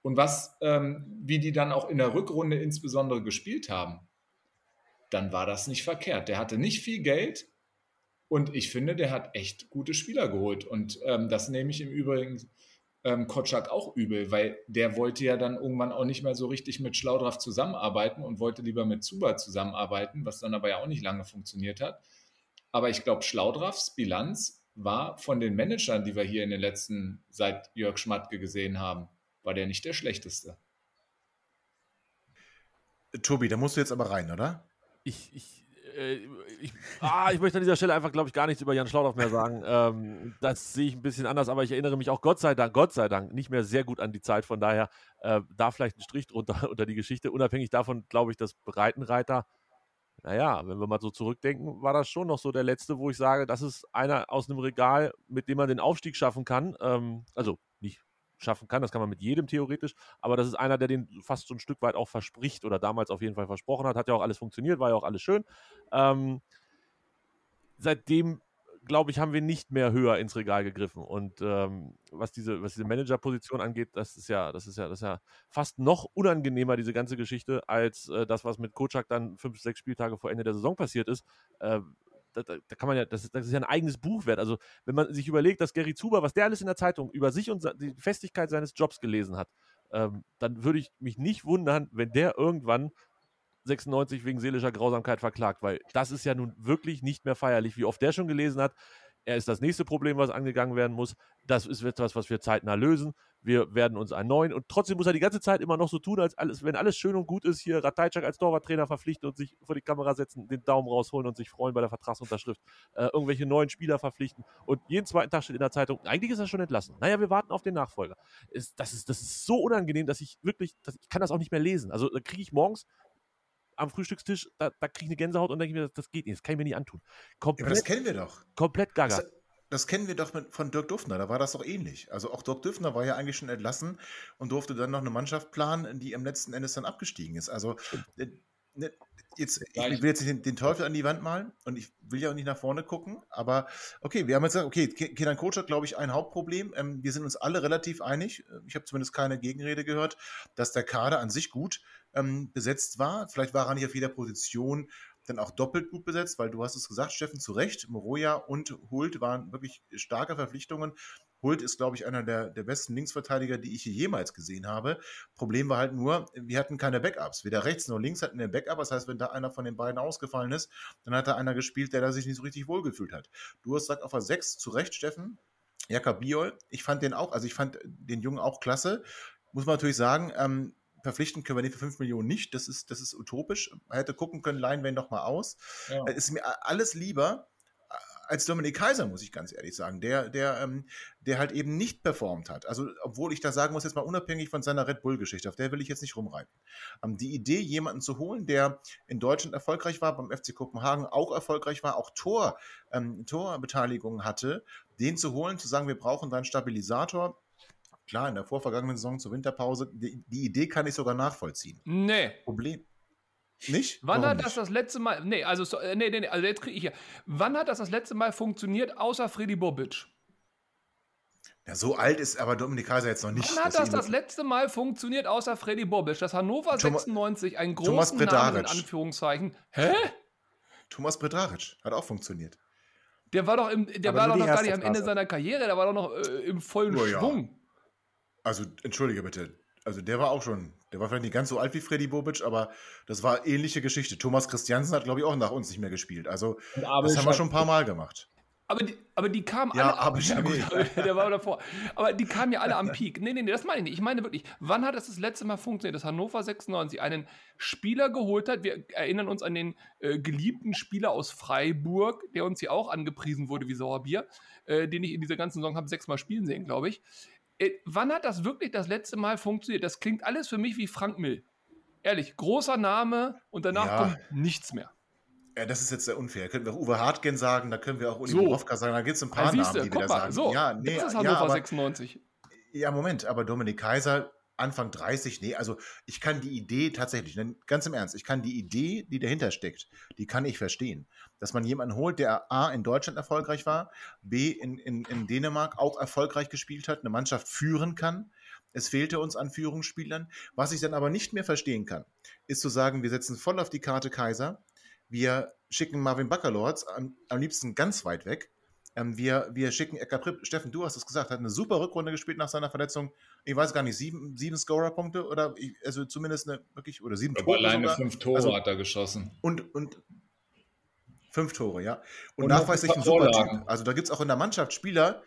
und was, ähm, wie die dann auch in der Rückrunde insbesondere gespielt haben, dann war das nicht verkehrt. Der hatte nicht viel Geld und ich finde, der hat echt gute Spieler geholt. Und ähm, das nehme ich im Übrigen ähm, Kotschak auch übel, weil der wollte ja dann irgendwann auch nicht mehr so richtig mit Schlaudraff zusammenarbeiten und wollte lieber mit Zuba zusammenarbeiten, was dann aber ja auch nicht lange funktioniert hat. Aber ich glaube, Schlaudraffs Bilanz war von den Managern, die wir hier in den letzten, seit Jörg Schmatke gesehen haben, war der nicht der schlechteste. Tobi, da musst du jetzt aber rein, oder? Ich, ich, äh, ich, ah, ich möchte an dieser Stelle einfach, glaube ich, gar nichts über Jan Schlaudorf mehr sagen. Ähm, das sehe ich ein bisschen anders, aber ich erinnere mich auch Gott sei Dank, Gott sei Dank, nicht mehr sehr gut an die Zeit. Von daher äh, da vielleicht ein Strich drunter unter die Geschichte. Unabhängig davon, glaube ich, dass Breitenreiter, naja, wenn wir mal so zurückdenken, war das schon noch so der letzte, wo ich sage, das ist einer aus einem Regal, mit dem man den Aufstieg schaffen kann. Ähm, also nicht schaffen kann, das kann man mit jedem theoretisch, aber das ist einer, der den fast so ein Stück weit auch verspricht oder damals auf jeden Fall versprochen hat. Hat ja auch alles funktioniert, war ja auch alles schön. Ähm, seitdem, glaube ich, haben wir nicht mehr höher ins Regal gegriffen. Und ähm, was diese, was diese Managerposition angeht, das ist ja, das ist ja, das ist ja fast noch unangenehmer, diese ganze Geschichte, als äh, das, was mit Kocak dann fünf, sechs Spieltage vor Ende der Saison passiert ist. Äh, da, da, da, kann man ja, das, das, ist ja ein eigenes Buch wert. Also, wenn man sich überlegt, dass Gary Zuber, was der alles in der Zeitung über sich und die Festigkeit seines Jobs gelesen hat, ähm, dann würde ich mich nicht wundern, wenn der irgendwann 96 wegen seelischer Grausamkeit verklagt, weil das ist ja nun wirklich nicht mehr feierlich, wie oft der schon gelesen hat. er ist das nächste Problem, was angegangen werden muss. Das ist etwas, was wir zeitnah lösen. Wir werden uns einen neuen und trotzdem muss er die ganze Zeit immer noch so tun, als alles, wenn alles schön und gut ist, hier Ratajczak als Torwarttrainer verpflichten und sich vor die Kamera setzen, den Daumen rausholen und sich freuen bei der Vertragsunterschrift, äh, irgendwelche neuen Spieler verpflichten und jeden zweiten Tag steht in der Zeitung, eigentlich ist er schon entlassen. Naja, wir warten auf den Nachfolger. Ist, das, ist, das ist so unangenehm, dass ich wirklich, dass, ich kann das auch nicht mehr lesen. Also kriege ich morgens am Frühstückstisch, da, da kriege ich eine Gänsehaut und denke mir, das, das geht nicht, das kann ich mir nicht antun. Komplett, ja, das kennen wir doch. Komplett gaga. Das, das kennen wir doch mit, von Dirk Duffner, da war das doch ähnlich. Also auch Dirk Duffner war ja eigentlich schon entlassen und durfte dann noch eine Mannschaft planen, die am letzten Endes dann abgestiegen ist. Also ne, jetzt, ich will jetzt nicht den, den, Teufel an die Wand malen und ich will ja auch nicht nach vorne gucken, aber okay, wir haben jetzt gesagt, okay, Kenan Coach hat, glaube ich, ein Hauptproblem. Ähm, wir sind uns alle relativ einig, ich habe zumindest keine Gegenrede gehört, dass der Kader an sich gut ähm, besetzt war. Vielleicht war er nicht auf jeder Position dann auch doppelt gut besetzt, weil du hast es gesagt, Steffen, zu Recht, Moroja und Hult waren wirklich starke Verpflichtungen. Hult ist, glaube ich, einer der, der besten Linksverteidiger, die ich jemals gesehen habe. Problem war halt nur, wir hatten keine Backups. Weder rechts noch links hatten wir Backup. Das heißt, wenn da einer von den beiden ausgefallen ist, dann hat da einer gespielt, der da sich nicht so richtig wohlgefühlt hat. Du hast gesagt, auf der 6 zu Recht, Steffen. Jakob Biol, ich fand den auch, also ich fand den Jungen auch klasse. Muss man natürlich sagen, ähm, verpflichten können wir den für 5 Millionen nicht. Das ist, das ist utopisch. Man hätte gucken können, leihen wir ihn doch mal aus. Ja. Ist mir alles lieber als Dominik Kaiser, muss ich ganz ehrlich sagen, der, der, ähm, der halt eben nicht performt hat. Also, obwohl ich da sagen muss, jetzt mal unabhängig von seiner Red Bull-Geschichte, auf der will ich jetzt nicht rumreiten. Ähm, die Idee, jemanden zu holen, der in Deutschland erfolgreich war, beim FC Kopenhagen auch erfolgreich war, auch Tor, ähm, Torbeteiligung hatte, den zu holen, zu sagen, wir brauchen da einen Stabilisator, klar, in der vorvergangenen Saison zur Winterpause, die, die Idee kann ich sogar nachvollziehen. Nee. Problem. Nicht? Wann Warum hat das nicht? das letzte Mal, nee, also, äh, nee, nee, also jetzt kriege ich hier, wann hat das das letzte Mal funktioniert, außer Freddy Bobic? Ja, so alt ist aber Dominik Kaiser jetzt noch nicht. Wann hat das das letzte Mal funktioniert, außer Freddy Bobic, dass Hannover Thomas, 96 einen großen Namen in Anführungszeichen, hä? Thomas Bredaric hat auch funktioniert. Der war doch, im, der war doch noch gar nicht am Ende seiner Karriere, der war doch noch äh, im vollen oh, Schwung. Ja. Also, entschuldige bitte. Also, der war auch schon, der war vielleicht nicht ganz so alt wie Freddy Bobic, aber das war ähnliche Geschichte. Thomas Christiansen hat, glaube ich, auch nach uns nicht mehr gespielt. Also, das haben wir schon ein paar Mal gemacht. Aber die, aber die kamen ja, alle. Aber ja, gut, der war davor. Aber die kamen ja alle am Peak. Nee, nee, nee, das meine ich nicht. Ich meine wirklich, wann hat es das, das letzte Mal funktioniert, dass Hannover 96 einen Spieler geholt hat? Wir erinnern uns an den äh, geliebten Spieler aus Freiburg, der uns hier auch angepriesen wurde wie Sauerbier, äh, den ich in dieser ganzen Saison habe sechsmal spielen sehen, glaube ich. Äh, wann hat das wirklich das letzte Mal funktioniert? Das klingt alles für mich wie Frank Mill. Ehrlich, großer Name und danach ja. kommt nichts mehr. Ja, das ist jetzt sehr unfair. Da können wir auch Uwe Hartgen sagen, da können wir auch Uli so. Borowka sagen, da gibt es ein paar ja, Namen, die wir da sagen. So, ja, nee, das ist Hannover ja, aber, 96. Ja, Moment, aber Dominik Kaiser Anfang 30, nee, also ich kann die Idee tatsächlich, ganz im Ernst, ich kann die Idee, die dahinter steckt, die kann ich verstehen. Dass man jemanden holt, der A in Deutschland erfolgreich war, B in, in, in Dänemark auch erfolgreich gespielt hat, eine Mannschaft führen kann. Es fehlte uns an Führungsspielern. Was ich dann aber nicht mehr verstehen kann, ist zu sagen, wir setzen voll auf die Karte Kaiser, wir schicken Marvin Baccalords am, am liebsten ganz weit weg ähm, wir, wir schicken Ecker Pripp, Steffen, du hast es gesagt, hat eine super Rückrunde gespielt nach seiner Verletzung. Ich weiß gar nicht, sieben, sieben Scorer-Punkte oder ich, also zumindest eine wirklich, oder sieben Aber Tore. Alleine sogar. fünf Tore also, hat er geschossen. Und, und fünf Tore, ja. Und, und nachweislich ein super Typ. Also da gibt es auch in der Mannschaft Spieler,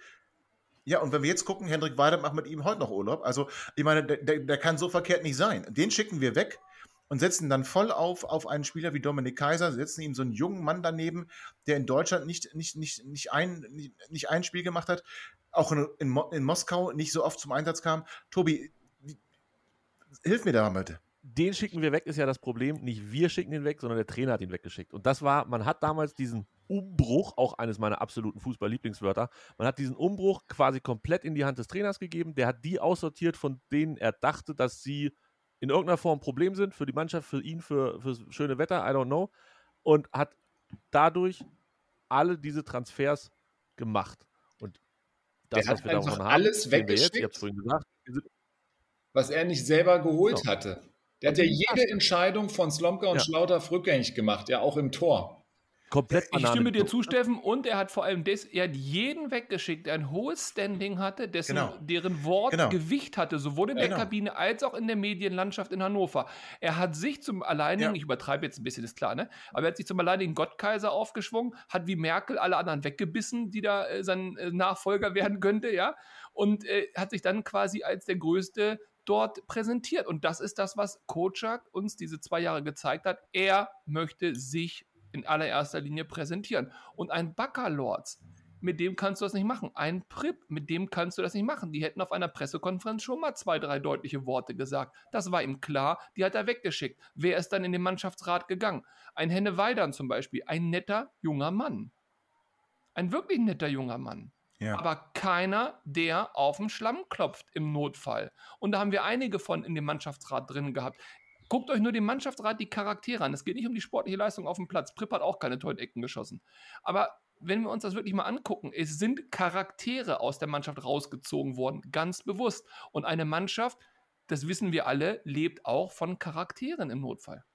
ja, und wenn wir jetzt gucken, Hendrik Weider macht mit ihm heute noch Urlaub. Also, ich meine, der, der, der kann so verkehrt nicht sein. Den schicken wir weg und setzen dann voll auf, auf einen Spieler wie Dominik Kaiser, setzen ihm so einen jungen Mann daneben, der in Deutschland nicht, nicht, nicht, nicht, ein, nicht, nicht ein Spiel gemacht hat, auch in, in, in Moskau nicht so oft zum Einsatz kam. Tobi, hilf mir da mal bitte den schicken wir weg, ist ja das Problem. Nicht wir schicken ihn weg, sondern der Trainer hat ihn weggeschickt. Und das war, man hat damals diesen Umbruch, auch eines meiner absoluten Fußball-Lieblingswörter, man hat diesen Umbruch quasi komplett in die Hand des Trainers gegeben. Der hat die aussortiert, von denen er dachte, dass sie in irgendeiner Form ein Problem sind für die Mannschaft, für ihn, für, für schöne Wetter, I don't know. Und hat dadurch alle diese Transfers gemacht. Und das, was wir davon haben, alles weggeschickt, jetzt, ich gesagt, was er nicht selber geholt genau. hatte. Der hat ja jede Entscheidung von Slomka und ja. Schlauter rückgängig gemacht, ja auch im Tor. Komplett Ich Banane stimme dir zu, Steffen, und er hat vor allem des, er hat jeden weggeschickt, der ein hohes Standing hatte, dessen, Genau. deren Wort Genau. Gewicht hatte, sowohl in der Genau. Kabine als auch in der Medienlandschaft in Hannover. Er hat sich zum alleinigen, Ja. ich übertreibe jetzt ein bisschen, ist klar, ne? Aber er hat sich zum alleinigen Gottkaiser aufgeschwungen, hat wie Merkel alle anderen weggebissen, die da äh, sein äh, Nachfolger werden könnte, ja? Und äh, hat sich dann quasi als der größte dort präsentiert. Und das ist das, was Kocak uns diese zwei Jahre gezeigt hat. Er möchte sich in allererster Linie präsentieren. Und ein Baccalords, mit dem kannst du das nicht machen. Ein Prip, mit dem kannst du das nicht machen. Die hätten auf einer Pressekonferenz schon mal zwei, drei deutliche Worte gesagt. Das war ihm klar, die hat er weggeschickt. Wer ist dann in den Mannschaftsrat gegangen? Ein Henne Weidern zum Beispiel, ein netter junger Mann. Ein wirklich netter junger Mann Ja. aber keiner, der auf den Schlamm klopft im Notfall. Und da haben wir einige von in dem Mannschaftsrat drin gehabt. Guckt euch nur den Mannschaftsrat die Charaktere an. Es geht nicht um die sportliche Leistung auf dem Platz. Pripp hat auch keine tollen Ecken geschossen. Aber wenn wir uns das wirklich mal angucken, es sind Charaktere aus der Mannschaft rausgezogen worden, ganz bewusst. Und eine Mannschaft, das wissen wir alle, lebt auch von Charakteren im Notfall.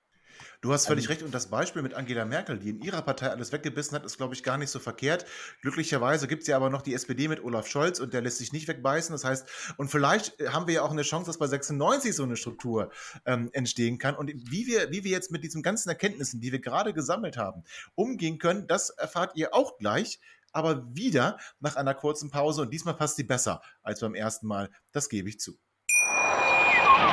Du hast völlig recht. Und das Beispiel mit Angela Merkel, die in ihrer Partei alles weggebissen hat, ist, glaube ich, gar nicht so verkehrt. Glücklicherweise gibt es ja aber noch die SPD mit Olaf Scholz und der lässt sich nicht wegbeißen. Das heißt, und vielleicht äh, haben wir ja auch eine Chance, dass bei 96 so eine Struktur ähm, entstehen kann. Und wie wir, wie wir jetzt mit diesen ganzen Erkenntnissen, die wir gerade gesammelt haben, umgehen können, das erfahrt ihr auch gleich. Aber wieder nach einer kurzen Pause. Und diesmal passt sie besser als beim ersten Mal. Das gebe ich zu.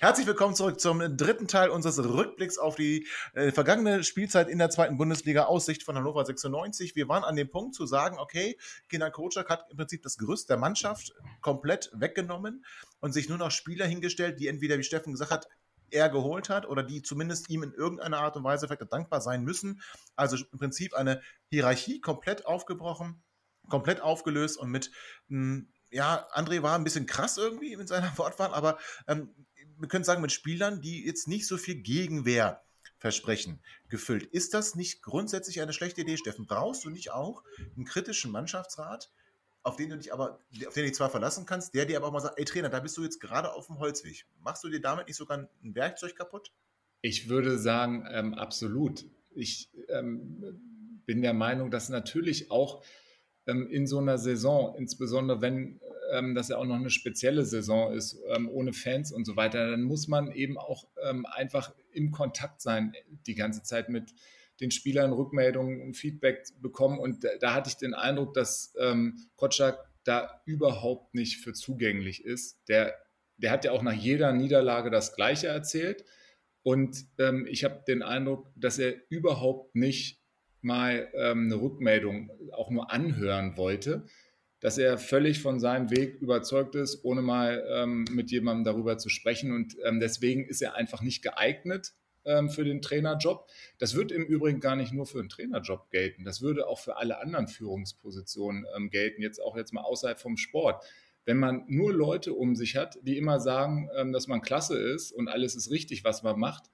Herzlich willkommen zurück zum dritten Teil unseres Rückblicks auf die äh, vergangene Spielzeit in der zweiten Bundesliga Aussicht von Hannover 96. Wir waren an dem Punkt zu sagen, okay, Kinder Kocak hat im Prinzip das Gerüst der Mannschaft komplett weggenommen und sich nur noch Spieler hingestellt, die entweder, wie Steffen gesagt hat, er geholt hat oder die zumindest ihm in irgendeiner Art und Weise vielleicht dankbar sein müssen. Also im Prinzip eine Hierarchie komplett aufgebrochen, komplett aufgelöst und mit, mh, ja, André war ein bisschen krass irgendwie mit seiner Wortwahl, aber ähm, wir können sagen, mit Spielern, die jetzt nicht so viel Gegenwehr versprechen, gefüllt. Ist das nicht grundsätzlich eine schlechte Idee, Steffen? Brauchst du nicht auch einen kritischen Mannschaftsrat, auf den du dich aber, auf den du dich zwar verlassen kannst, der dir aber auch mal sagt, ey Trainer, da bist du jetzt gerade auf dem Holzweg. Machst du dir damit nicht sogar ein Werkzeug kaputt? Ich würde sagen, ähm, absolut. Ich ähm, bin der Meinung, dass natürlich auch ähm, in so einer Saison, insbesondere wenn ähm, das ja auch noch eine spezielle Saison ist, ähm, ohne Fans und so weiter, dann muss man eben auch ähm, einfach im Kontakt sein, die ganze Zeit mit den Spielern Rückmeldungen, Feedback bekommen. Und da, da hatte ich den Eindruck, dass ähm, Kotschak da überhaupt nicht für zugänglich ist. Der, der hat ja auch nach jeder Niederlage das Gleiche erzählt. Und ähm, ich habe den Eindruck, dass er überhaupt nicht mal ähm, eine Rückmeldung auch nur anhören wollte, dass er völlig von seinem Weg überzeugt ist, ohne mal ähm, mit jemandem darüber zu sprechen. Und ähm, deswegen ist er einfach nicht geeignet ähm, für den Trainerjob. Das wird im Übrigen gar nicht nur für den Trainerjob gelten. Das würde auch für alle anderen Führungspositionen ähm, gelten, jetzt auch jetzt mal außerhalb vom Sport. Wenn man nur Leute um sich hat, die immer sagen, ähm, dass man klasse ist und alles ist richtig, was man macht,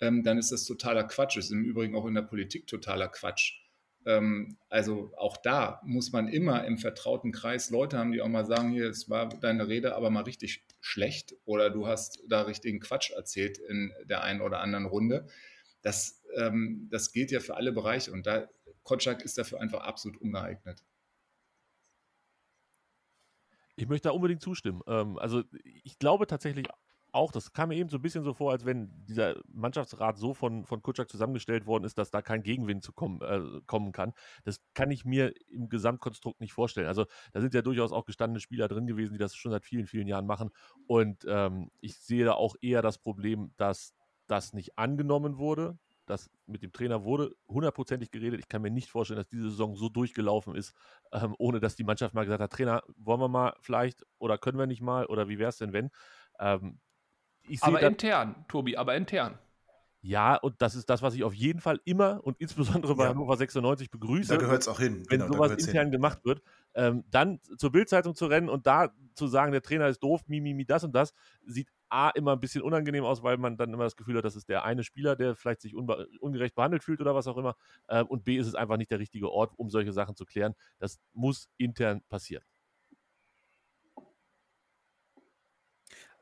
ähm, dann ist das totaler Quatsch. Ist im Übrigen auch in der Politik totaler Quatsch. Ähm, also auch da muss man immer im vertrauten Kreis Leute haben, die auch mal sagen, hier, es war deine Rede aber mal richtig schlecht oder du hast da richtigen Quatsch erzählt in der einen oder anderen Runde. Das, ähm, das gilt ja für alle Bereiche und da Kotschak ist dafür einfach absolut ungeeignet. Ich möchte da unbedingt zustimmen. Ähm, also ich glaube tatsächlich auch, das kam mir eben so ein bisschen so vor, als wenn dieser Mannschaftsrat so von, von Kutschak zusammengestellt worden ist, dass da kein Gegenwind zu kommen, äh, kommen kann. Das kann ich mir im Gesamtkonstrukt nicht vorstellen. Also da sind ja durchaus auch gestandene Spieler drin gewesen, die das schon seit vielen, vielen Jahren machen. Und ähm, ich sehe da auch eher das Problem, dass das nicht angenommen wurde. Das mit dem Trainer wurde hundertprozentig geredet. Ich kann mir nicht vorstellen, dass diese Saison so durchgelaufen ist, ähm, ohne dass die Mannschaft mal gesagt hat, Trainer, wollen wir mal vielleicht oder können wir nicht mal oder wie wäre es denn, wenn? Ähm, ich aber intern, Tobi, aber intern. Ja, und das ist das, was ich auf jeden Fall immer und insbesondere bei Ja. Hannover 96 begrüße. Da gehört es auch hin. wenn Genau, sowas intern hin. gemacht wird, ähm, dann zur Bildzeitung zu rennen und da zu sagen, der Trainer ist doof, mi, mi, mi, das und das, sieht A, immer ein bisschen unangenehm aus, weil man dann immer das Gefühl hat, das ist der eine Spieler, der vielleicht sich ungerecht behandelt fühlt oder was auch immer. Äh, und B, ist es einfach nicht der richtige Ort, um solche Sachen zu klären. Das muss intern passieren.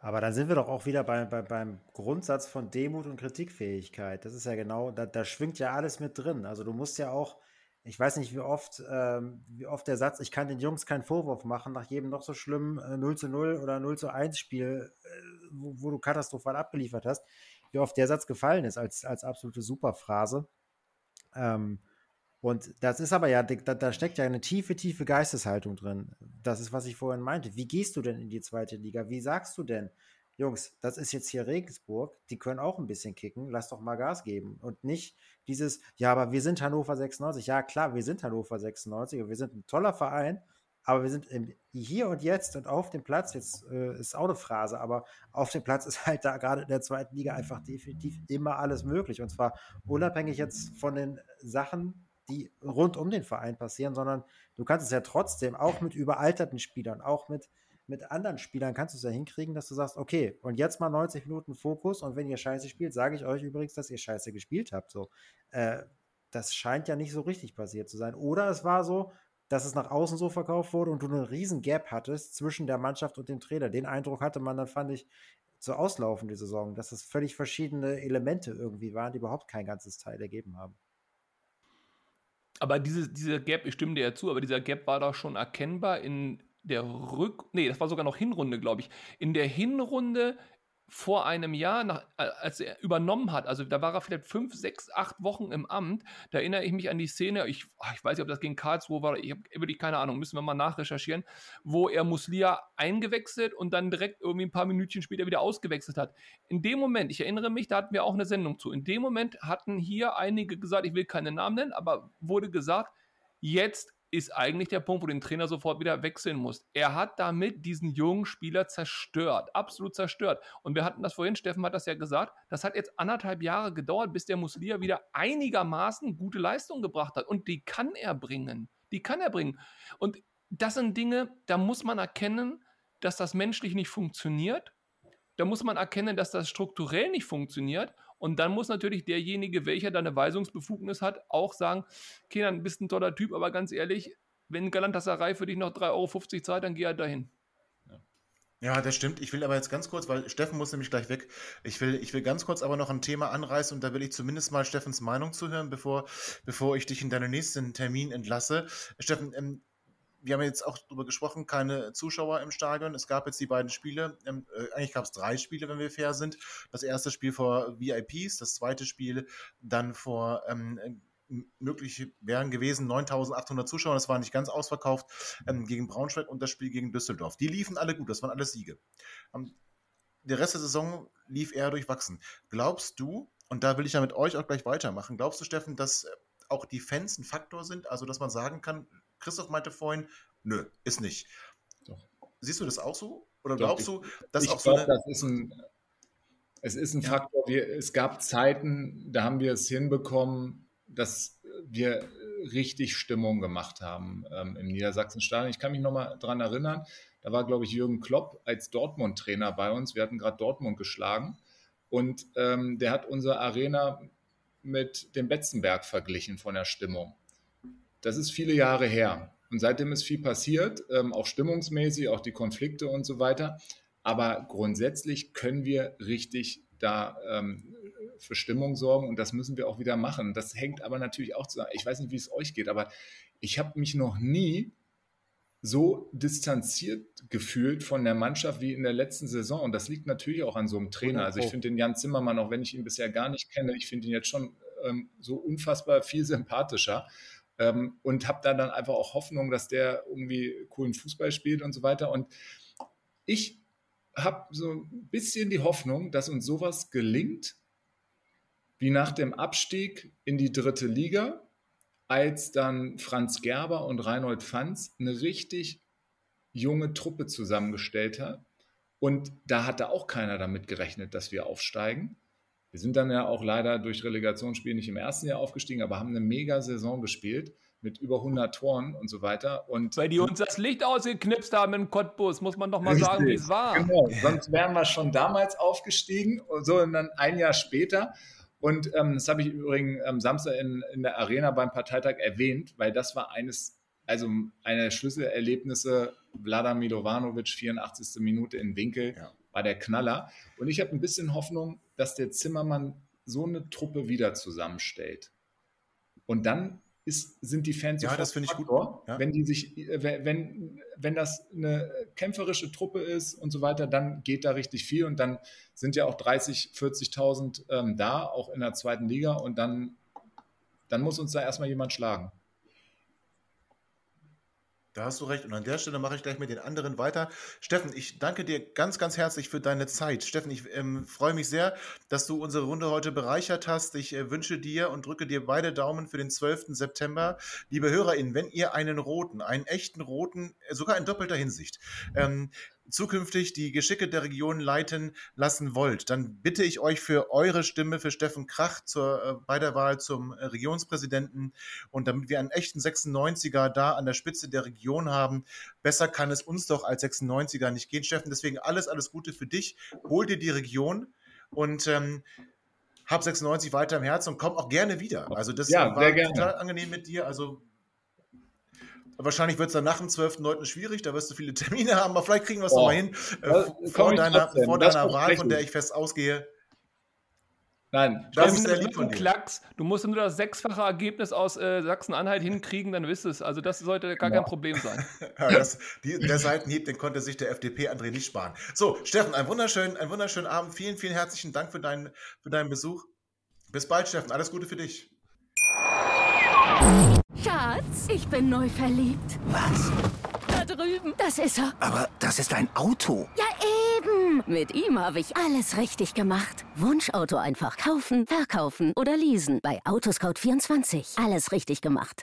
Aber dann sind wir doch auch wieder bei, bei, beim Grundsatz von Demut und Kritikfähigkeit. Das ist ja genau, da, da schwingt ja alles mit drin. Also du musst ja auch, ich weiß nicht, wie oft, ähm, wie oft der Satz, ich kann den Jungs keinen Vorwurf machen, nach jedem noch so schlimmen äh, 0 zu 0 oder 0 zu 1 Spiel, äh, wo, wo, du katastrophal abgeliefert hast, wie oft der Satz gefallen ist als, als absolute Superphrase. Ähm, und das ist aber ja, da, da, steckt ja eine tiefe, tiefe Geisteshaltung drin. Das ist, was ich vorhin meinte. Wie gehst du denn in die zweite Liga? Wie sagst du denn, Jungs, das ist jetzt hier Regensburg, die können auch ein bisschen kicken, lass doch mal Gas geben. Und nicht dieses, ja, aber wir sind Hannover 96. Ja, klar, wir sind Hannover 96 und wir sind ein toller Verein, aber wir sind im hier und jetzt und auf dem Platz, jetzt äh, ist auch eine Phrase, aber auf dem Platz ist halt da gerade in der zweiten Liga einfach definitiv immer alles möglich. Und zwar unabhängig jetzt von den Sachen, die rund um den Verein passieren, sondern du kannst es ja trotzdem auch mit überalterten Spielern, auch mit, mit anderen Spielern kannst du es ja hinkriegen, dass du sagst, okay, und jetzt mal 90 Minuten Fokus und wenn ihr scheiße spielt, sage ich euch übrigens, dass ihr scheiße gespielt habt. So, äh, das scheint ja nicht so richtig passiert zu sein. Oder es war so, dass es nach außen so verkauft wurde und du einen riesen Gap hattest zwischen der Mannschaft und dem Trainer. Den Eindruck hatte man dann, fand ich, zu auslaufende Saison, dass es völlig verschiedene Elemente irgendwie waren, die überhaupt kein ganzes Teil ergeben haben. Aber diese, dieser Gap, ich stimme dir ja zu, aber dieser Gap war doch schon erkennbar in der Rück... Nee, das war sogar noch Hinrunde, glaube ich. In der Hinrunde vor einem Jahr, nach, als er übernommen hat, also da war er vielleicht fünf, sechs, acht Wochen im Amt, da erinnere ich mich an die Szene, ich, ich weiß nicht, ob das gegen Karlsruhe war, ich habe wirklich keine Ahnung, müssen wir mal nachrecherchieren, wo er Muslia eingewechselt und dann direkt irgendwie ein paar Minütchen später wieder ausgewechselt hat. In dem Moment, ich erinnere mich, da hatten wir auch eine Sendung zu, in dem Moment hatten hier einige gesagt, ich will keine Namen nennen, aber wurde gesagt, jetzt ist eigentlich der Punkt, wo den Trainer sofort wieder wechseln muss. Er hat damit diesen jungen Spieler zerstört, absolut zerstört. Und wir hatten das vorhin, Steffen hat das ja gesagt, das hat jetzt anderthalb Jahre gedauert, bis der Muslia wieder einigermaßen gute Leistung gebracht hat. Und die kann er bringen. Die kann er bringen. Und das sind Dinge, da muss man erkennen, dass das menschlich nicht funktioniert. Da muss man erkennen, dass das strukturell nicht funktioniert. Und dann muss natürlich derjenige, welcher da eine Weisungsbefugnis hat, auch sagen, Kenan, bist ein toller Typ, aber ganz ehrlich, wenn Galatasaray für dich noch 3,50 Euro zahlt, dann geh halt dahin. Ja, das stimmt. Ich will aber jetzt ganz kurz, weil Steffen muss nämlich gleich weg. Ich will, ich will ganz kurz aber noch ein Thema anreißen und da will ich zumindest mal Steffens Meinung zuhören, bevor, bevor ich dich in deinen nächsten Termin entlasse. Steffen, ähm, wir haben jetzt auch darüber gesprochen, keine Zuschauer im Stadion. Es gab jetzt die beiden Spiele, ähm, äh, eigentlich gab es drei Spiele, wenn wir fair sind. Das erste Spiel vor VIPs, das zweite Spiel dann vor ähm, äh, möglich wären gewesen 9800 Zuschauer, das war nicht ganz ausverkauft, ähm, gegen Braunschweig und das Spiel gegen Düsseldorf. Die liefen alle gut, das waren alle Siege. Ähm, der Rest der Saison lief eher durchwachsen. Glaubst du, und da will ich ja mit euch auch gleich weitermachen, glaubst du, Steffen, dass äh, auch die Fans ein Faktor sind? Also, dass man sagen kann, Christoph meinte vorhin, nö, ist nicht. Doch. Siehst du das auch so? Oder Doch, glaubst du, dass ich auch glaub, so eine... das ist ein, es ist ein ja. Faktor. Wir, es gab Zeiten, da haben wir es hinbekommen, dass wir richtig Stimmung gemacht haben ähm, im Niedersachsenstadion. Ich kann mich noch mal daran erinnern, da war, glaube ich, Jürgen Klopp als Dortmund-Trainer bei uns. Wir hatten gerade Dortmund geschlagen und ähm, der hat unsere Arena mit dem Betzenberg verglichen von der Stimmung das ist viele Jahre her. Und seitdem ist viel passiert, ähm, auch stimmungsmäßig, auch die Konflikte und so weiter. Aber grundsätzlich können wir richtig da ähm, für Stimmung sorgen und das müssen wir auch wieder machen. Das hängt aber natürlich auch zusammen. Ich weiß nicht, wie es euch geht, aber ich habe mich noch nie so distanziert gefühlt von der Mannschaft wie in der letzten Saison. Und das liegt natürlich auch an so einem Trainer. Also ich finde den Jan Zimmermann, auch wenn ich ihn bisher gar nicht kenne, ich finde ihn jetzt schon ähm, so unfassbar viel sympathischer. Ähm, und habe da dann einfach auch Hoffnung, dass der irgendwie coolen Fußball spielt und so weiter. Und ich habe so ein bisschen die Hoffnung, dass uns sowas gelingt, wie nach dem Abstieg in die dritte Liga, als dann Franz Gerber und Reinhold Pfanz eine richtig junge Truppe zusammengestellt hat. Und da hatte auch keiner damit gerechnet, dass wir aufsteigen. Wir sind dann ja auch leider durch Relegationsspiel nicht im ersten Jahr aufgestiegen, aber haben eine mega Saison gespielt mit über 100 Toren und so weiter. Und Weil die uns das Licht ausgeknipst haben in Cottbus, muss man doch mal sagen, wie es war. Genau, sonst wären wir schon damals aufgestiegen und so und dann ein Jahr später. Und ähm, das habe ich übrigens am Samstag in, in der Arena beim Parteitag erwähnt, weil das war eines, also eine der Schlüsselerlebnisse. Vlada Milovanovic, 84. Minute in Winkel, Ja. War der Knaller. Und ich habe ein bisschen Hoffnung, dass der Zimmermann so eine Truppe wieder zusammenstellt. Und dann ist, sind die Fans Ja, das finde ich gut. Ja. Wenn die sich, äh, wenn, wenn das eine kämpferische Truppe ist und so weiter, dann geht da richtig viel und dann sind ja auch 30, 40.000 ähm, da, auch in der zweiten Liga und dann, dann muss uns da erstmal jemand schlagen. Da hast du recht. Und an der Stelle mache ich gleich mit den anderen weiter. Steffen, ich danke dir ganz, ganz herzlich für deine Zeit. Steffen, ich ähm, freue mich sehr, dass du unsere Runde heute bereichert hast. Ich äh, wünsche dir und drücke dir beide Daumen für den 12. September. Liebe HörerInnen, wenn ihr einen roten, einen echten roten, äh, sogar in doppelter Hinsicht, ähm, zukünftig die Geschicke der Region leiten lassen wollt, dann bitte ich euch für eure Stimme für Steffen Krach zur, äh, bei der Wahl zum äh, Regionspräsidenten und damit wir einen echten 96er da an der Spitze der Region haben, besser kann es uns doch als 96er nicht gehen, Steffen. Deswegen alles, alles Gute für dich. Hol dir die Region und ähm, hab 96 weiter im Herzen und komm auch gerne wieder. Also das Ja, war total angenehm mit dir. Also Wahrscheinlich wird es dann nach dem 12.9. schwierig, da wirst du viele Termine haben, aber vielleicht kriegen wir es Oh, noch mal hin. Äh, vor deiner, vor deiner Wahl, von der ich. fest ausgehe. Nein, Das ist sehr das lieb wird von. Klacks. Du musst nur das sechsfache Ergebnis aus äh, Sachsen-Anhalt hinkriegen, dann wisst es. Also das sollte gar kein Problem sein. Ja, das, die, der Seitenhieb, den konnte sich der FDP André nicht sparen. So, Steffen, einen wunderschönen, einen wunderschönen Abend. Vielen, vielen herzlichen Dank für deinen, für deinen Besuch. Bis bald, Steffen. Alles Gute für dich. Schatz, ich bin neu verliebt. Was? Da drüben. Das ist er. Aber das ist ein Auto. Ja, eben. Mit ihm habe ich alles richtig gemacht. Wunschauto einfach kaufen, verkaufen oder leasen. Bei Autoscout24. Alles richtig gemacht.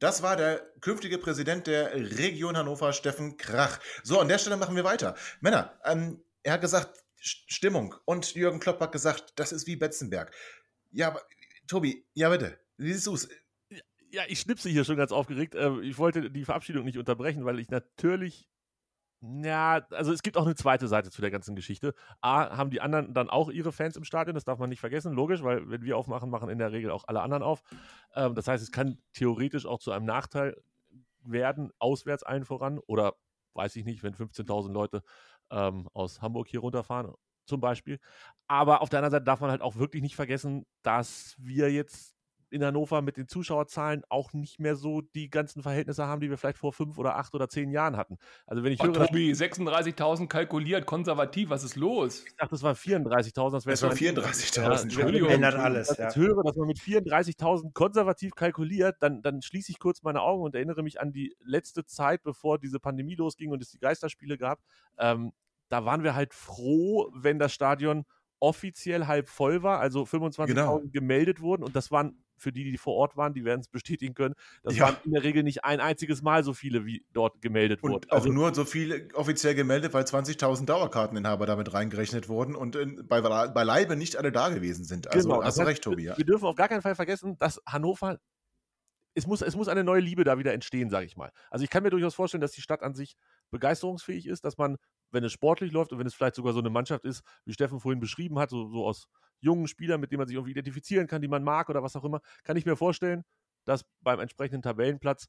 Das war der künftige Präsident der Region Hannover, Steffen Krach. So, an der Stelle machen wir weiter. Männer, ähm, er hat gesagt, St- Stimmung. Und Jürgen Klopp hat gesagt, das ist wie Betzenberg. Ja, aber, Tobi, ja bitte. Wie siehst du es? Ja, ich schnipse hier schon ganz aufgeregt. Ähm, Ich wollte die Verabschiedung nicht unterbrechen, weil ich natürlich. Ja, also es gibt auch eine zweite Seite zu der ganzen Geschichte. A, haben die anderen dann auch ihre Fans im Stadion, das darf man nicht vergessen, logisch, weil wenn wir aufmachen, machen in der Regel auch alle anderen auf. Ähm, Das heißt, es kann theoretisch auch zu einem Nachteil werden, auswärts allen voran. Oder weiß ich nicht, wenn 15.000 Leute ähm, aus Hamburg hier runterfahren, zum Beispiel. Aber auf der anderen Seite darf man halt auch wirklich nicht vergessen, dass wir jetzt in Hannover mit den Zuschauerzahlen auch nicht mehr so die ganzen Verhältnisse haben, die wir vielleicht vor fünf oder acht oder zehn Jahren hatten. Also wenn ich Oh, höre, dass- Tobi, 36.000 kalkuliert, konservativ, was ist los? ich dachte, das waren 34.000, das wäre Es waren schon- 34.000. Ja, Entschuldigung. Ändert Wenn alles, ich ja. jetzt höre, dass man mit 34.000 konservativ kalkuliert, dann, dann schließe ich kurz meine Augen und erinnere mich an die letzte Zeit, bevor diese Pandemie losging und es die Geisterspiele gab. Ähm, da waren wir halt froh, wenn das Stadion offiziell halb voll war, also 25.000 Genau. gemeldet wurden und das waren für die, die vor Ort waren, die werden es bestätigen können, das Ja. waren in der Regel nicht ein einziges Mal so viele, wie dort gemeldet wurden. Und auch nur so viel offiziell gemeldet, weil 20.000 Dauerkarteninhaber damit reingerechnet wurden und in, bei, beileibe nicht alle da gewesen sind. Also Genau, hast du recht, Tobi. Ja. Wir dürfen auf gar keinen Fall vergessen, dass Hannover, es muss, es muss eine neue Liebe da wieder entstehen, sage ich mal. Also ich kann mir durchaus vorstellen, dass die Stadt an sich begeisterungsfähig ist, dass man, wenn es sportlich läuft und wenn es vielleicht sogar so eine Mannschaft ist, wie Steffen vorhin beschrieben hat, so, so aus jungen Spielern, mit denen man sich irgendwie identifizieren kann, die man mag oder was auch immer, kann ich mir vorstellen, dass beim entsprechenden Tabellenplatz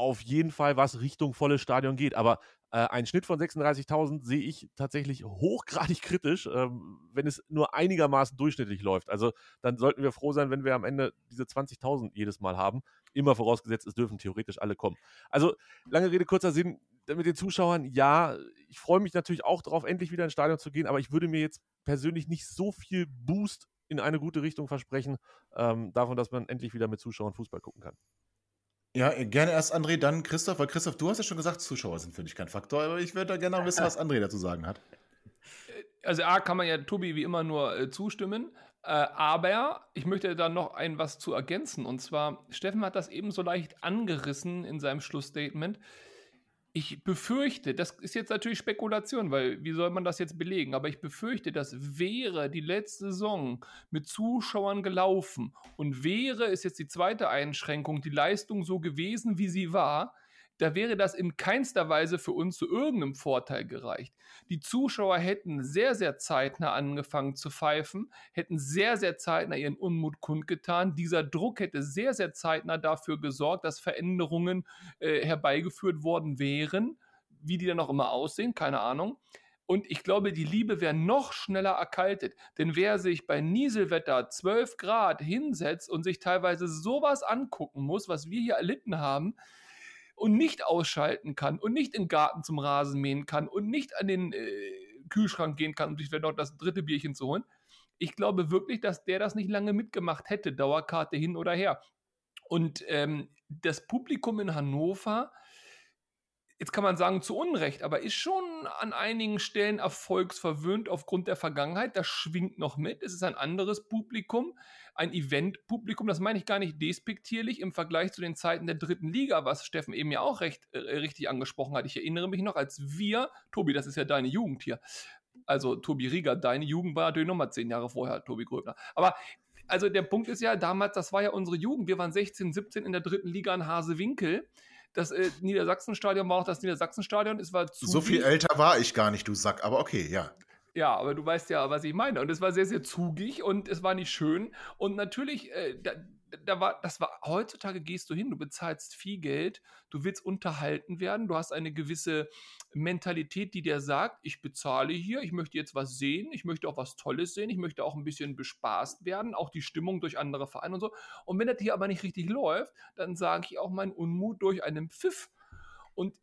auf jeden Fall was Richtung volles Stadion geht. Aber äh, ein Schnitt von 36.000 sehe ich tatsächlich hochgradig kritisch, ähm, wenn es nur einigermaßen durchschnittlich läuft. Also dann sollten wir froh sein, wenn wir am Ende diese 20.000 jedes Mal haben. Immer vorausgesetzt, es dürfen theoretisch alle kommen. Also lange Rede, kurzer Sinn. Mit den Zuschauern, ja, ich freue mich natürlich auch darauf, endlich wieder ins Stadion zu gehen, aber ich würde mir jetzt persönlich nicht so viel Boost in eine gute Richtung versprechen, ähm, davon, dass man endlich wieder mit Zuschauern Fußball gucken kann. Ja, gerne erst André, dann Christoph, weil Christoph, du hast ja schon gesagt, Zuschauer sind für dich kein Faktor, aber ich würde da gerne noch wissen, was André dazu sagen hat. Also A kann man ja Tobi wie immer nur äh, zustimmen, äh, aber ich möchte da noch ein was zu ergänzen und zwar, Steffen hat das eben so leicht angerissen in seinem Schlussstatement. Ich befürchte, das ist jetzt natürlich Spekulation, weil wie soll man das jetzt belegen? Aber ich befürchte, dass wäre die letzte Saison mit Zuschauern gelaufen und wäre, ist jetzt die zweite Einschränkung, die Leistung so gewesen, wie sie war, da wäre das in keinster Weise für uns zu irgendeinem Vorteil gereicht. Die Zuschauer hätten sehr, sehr zeitnah angefangen zu pfeifen, hätten sehr, sehr zeitnah ihren Unmut kundgetan. Dieser Druck hätte sehr, sehr zeitnah dafür gesorgt, dass Veränderungen äh, herbeigeführt worden wären. Wie die dann auch immer aussehen, keine Ahnung. Und ich glaube, die Liebe wäre noch schneller erkaltet. Denn wer sich bei Nieselwetter 12 Grad hinsetzt und sich teilweise sowas angucken muss, was wir hier erlitten haben, und nicht ausschalten kann und nicht im Garten zum Rasen mähen kann und nicht an den äh, Kühlschrank gehen kann, um sich vielleicht noch das dritte Bierchen zu holen. Ich glaube wirklich, dass der das nicht lange mitgemacht hätte, Dauerkarte hin oder her. Und ähm, das Publikum in Hannover jetzt kann man sagen, zu Unrecht, aber ist schon an einigen Stellen erfolgsverwöhnt aufgrund der Vergangenheit. Das schwingt noch mit. Es ist ein anderes Publikum, ein Event-Publikum. Das meine ich gar nicht despektierlich im Vergleich zu den Zeiten der dritten Liga, was Steffen eben ja auch recht, äh, richtig angesprochen hat. Ich erinnere mich noch, als wir, Tobi, das ist ja deine Jugend hier, also Tobi Rieger, deine Jugend war natürlich nochmal zehn Jahre vorher, Tobi Gröbner. Aber also der Punkt ist ja, damals, das war ja unsere Jugend. Wir waren 16, 17 in der dritten Liga in Hasewinkel. Das äh, Niedersachsenstadion war auch das Niedersachsenstadion. Es war zu so viel älter war ich gar nicht, du Sack, aber okay, ja. Ja, aber du weißt ja, was ich meine. Und es war sehr, sehr zugig und es war nicht schön. Und natürlich, äh, da, da war, das war, heutzutage gehst du hin, du bezahlst viel Geld, du willst unterhalten werden, du hast eine gewisse Mentalität, die dir sagt, ich bezahle hier, ich möchte jetzt was sehen, ich möchte auch was Tolles sehen, ich möchte auch ein bisschen bespaßt werden, auch die Stimmung durch andere Vereine und so. Und wenn das hier aber nicht richtig läuft, dann sage ich auch meinen Unmut durch einen Pfiff. Und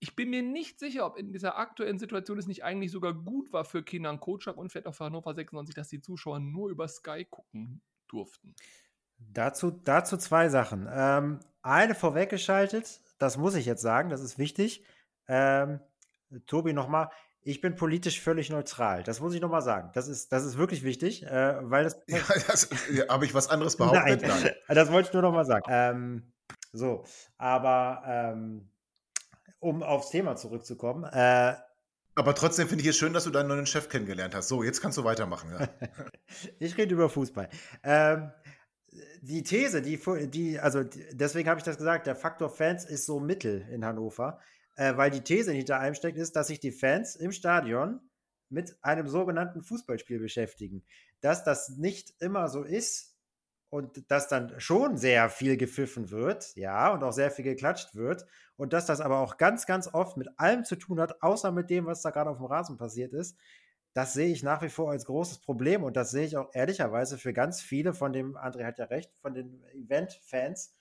ich bin mir nicht sicher, ob in dieser aktuellen Situation es nicht eigentlich sogar gut war für Kinan Kotschak und vielleicht auch für Hannover 96, dass die Zuschauer nur über Sky gucken durften. Dazu, dazu zwei Sachen. Ähm, eine vorweggeschaltet, das muss ich jetzt sagen, das ist wichtig. Ähm, Tobi, nochmal, ich bin politisch völlig neutral. Das muss ich nochmal sagen. Das ist, das ist wirklich wichtig, äh, weil das. Ja, das ja, Habe ich was anderes behauptet? Nein, Nein. das wollte ich nur nochmal sagen. Ähm, so, aber ähm, um aufs Thema zurückzukommen. Äh, aber trotzdem finde ich es schön, dass du deinen neuen Chef kennengelernt hast. So, jetzt kannst du weitermachen. Ja. ich rede über Fußball. Ähm, die These, die, die also deswegen habe ich das gesagt, der Faktor Fans ist so mittel in Hannover, äh, weil die These, die hinter einem steckt, ist, dass sich die Fans im Stadion mit einem sogenannten Fußballspiel beschäftigen. Dass das nicht immer so ist und dass dann schon sehr viel gepfiffen wird, ja, und auch sehr viel geklatscht wird und dass das aber auch ganz, ganz oft mit allem zu tun hat, außer mit dem, was da gerade auf dem Rasen passiert ist, das sehe ich nach wie vor als großes Problem und das sehe ich auch ehrlicherweise für ganz viele von dem, André hat ja recht, von den Event-Fans,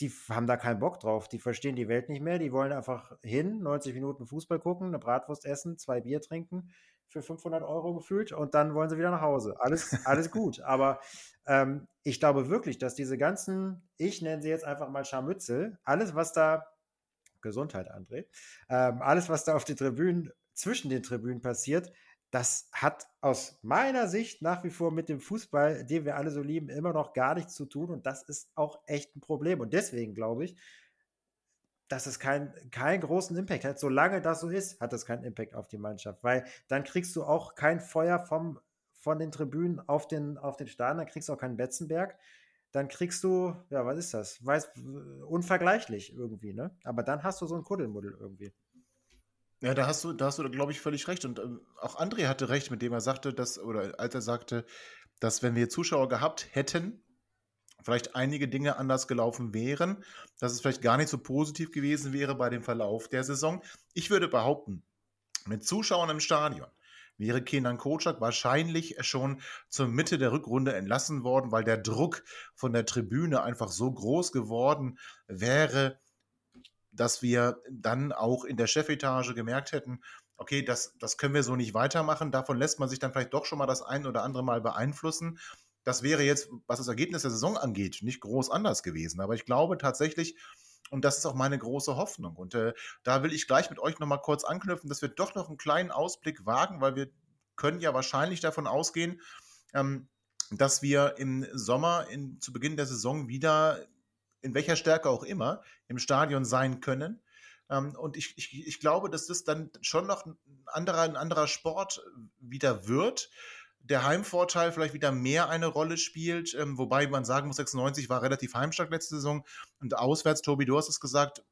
die haben da keinen Bock drauf, die verstehen die Welt nicht mehr, die wollen einfach hin, 90 Minuten Fußball gucken, eine Bratwurst essen, zwei Bier trinken für 500 Euro gefühlt und dann wollen sie wieder nach Hause. Alles, alles gut, aber ähm, ich glaube wirklich, dass diese ganzen, ich nenne sie jetzt einfach mal Scharmützel, alles was da, Gesundheit André, ähm, alles was da auf den Tribünen, zwischen den Tribünen passiert, das hat aus meiner Sicht nach wie vor mit dem Fußball, den wir alle so lieben, immer noch gar nichts zu tun. Und das ist auch echt ein Problem. Und deswegen glaube ich, dass es keinen kein großen Impact hat. Solange das so ist, hat es keinen Impact auf die Mannschaft. Weil dann kriegst du auch kein Feuer vom, von den Tribünen auf den, auf den Stadion, dann kriegst du auch keinen Betzenberg. Dann kriegst du, ja, was ist das? Weiß, unvergleichlich irgendwie, ne? Aber dann hast du so ein Kuddelmuddel irgendwie. Ja, da hast du, da hast du, glaube ich, völlig recht. Und ähm, auch André hatte recht, mit dem er sagte, dass, oder als er sagte, dass wenn wir Zuschauer gehabt hätten, vielleicht einige Dinge anders gelaufen wären, dass es vielleicht gar nicht so positiv gewesen wäre bei dem Verlauf der Saison. Ich würde behaupten, mit Zuschauern im Stadion wäre Kenan Kocak wahrscheinlich schon zur Mitte der Rückrunde entlassen worden, weil der Druck von der Tribüne einfach so groß geworden wäre, dass wir dann auch in der Chefetage gemerkt hätten, okay, das, das können wir so nicht weitermachen. Davon lässt man sich dann vielleicht doch schon mal das ein oder andere Mal beeinflussen. Das wäre jetzt, was das Ergebnis der Saison angeht, nicht groß anders gewesen. Aber ich glaube tatsächlich, und das ist auch meine große Hoffnung. Und äh, da will ich gleich mit euch nochmal kurz anknüpfen, dass wir doch noch einen kleinen Ausblick wagen, weil wir können ja wahrscheinlich davon ausgehen, ähm, dass wir im Sommer in, zu Beginn der Saison wieder in welcher Stärke auch immer im Stadion sein können. Ähm, und ich, ich, ich glaube, dass das dann schon noch ein anderer, ein anderer Sport wieder wird der Heimvorteil vielleicht wieder mehr eine Rolle spielt, ähm, wobei man sagen muss, 96 war relativ heimstark letzte Saison und auswärts, Tobi, du hast es gesagt,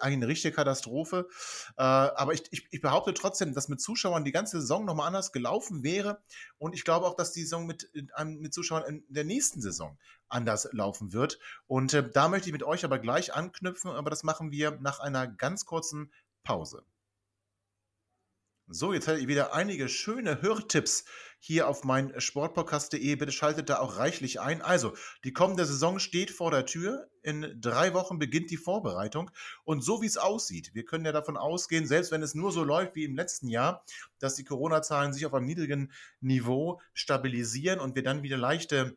eine richtige Katastrophe. Äh, aber ich, ich, ich, behaupte trotzdem, dass mit Zuschauern die ganze Saison nochmal anders gelaufen wäre. Und ich glaube auch, dass die Saison mit, mit Zuschauern in der nächsten Saison anders laufen wird. Und äh, da möchte ich mit euch aber gleich anknüpfen, aber das machen wir nach einer ganz kurzen Pause. So, jetzt hatte ich wieder einige schöne Hörtipps hier auf mein Sportpodcast.de. Bitte schaltet da auch reichlich ein. Also, die kommende Saison steht vor der Tür. In drei Wochen beginnt die Vorbereitung. Und so wie es aussieht, wir können ja davon ausgehen, selbst wenn es nur so läuft wie im letzten Jahr, dass die Corona-Zahlen sich auf einem niedrigen Niveau stabilisieren und wir dann wieder leichte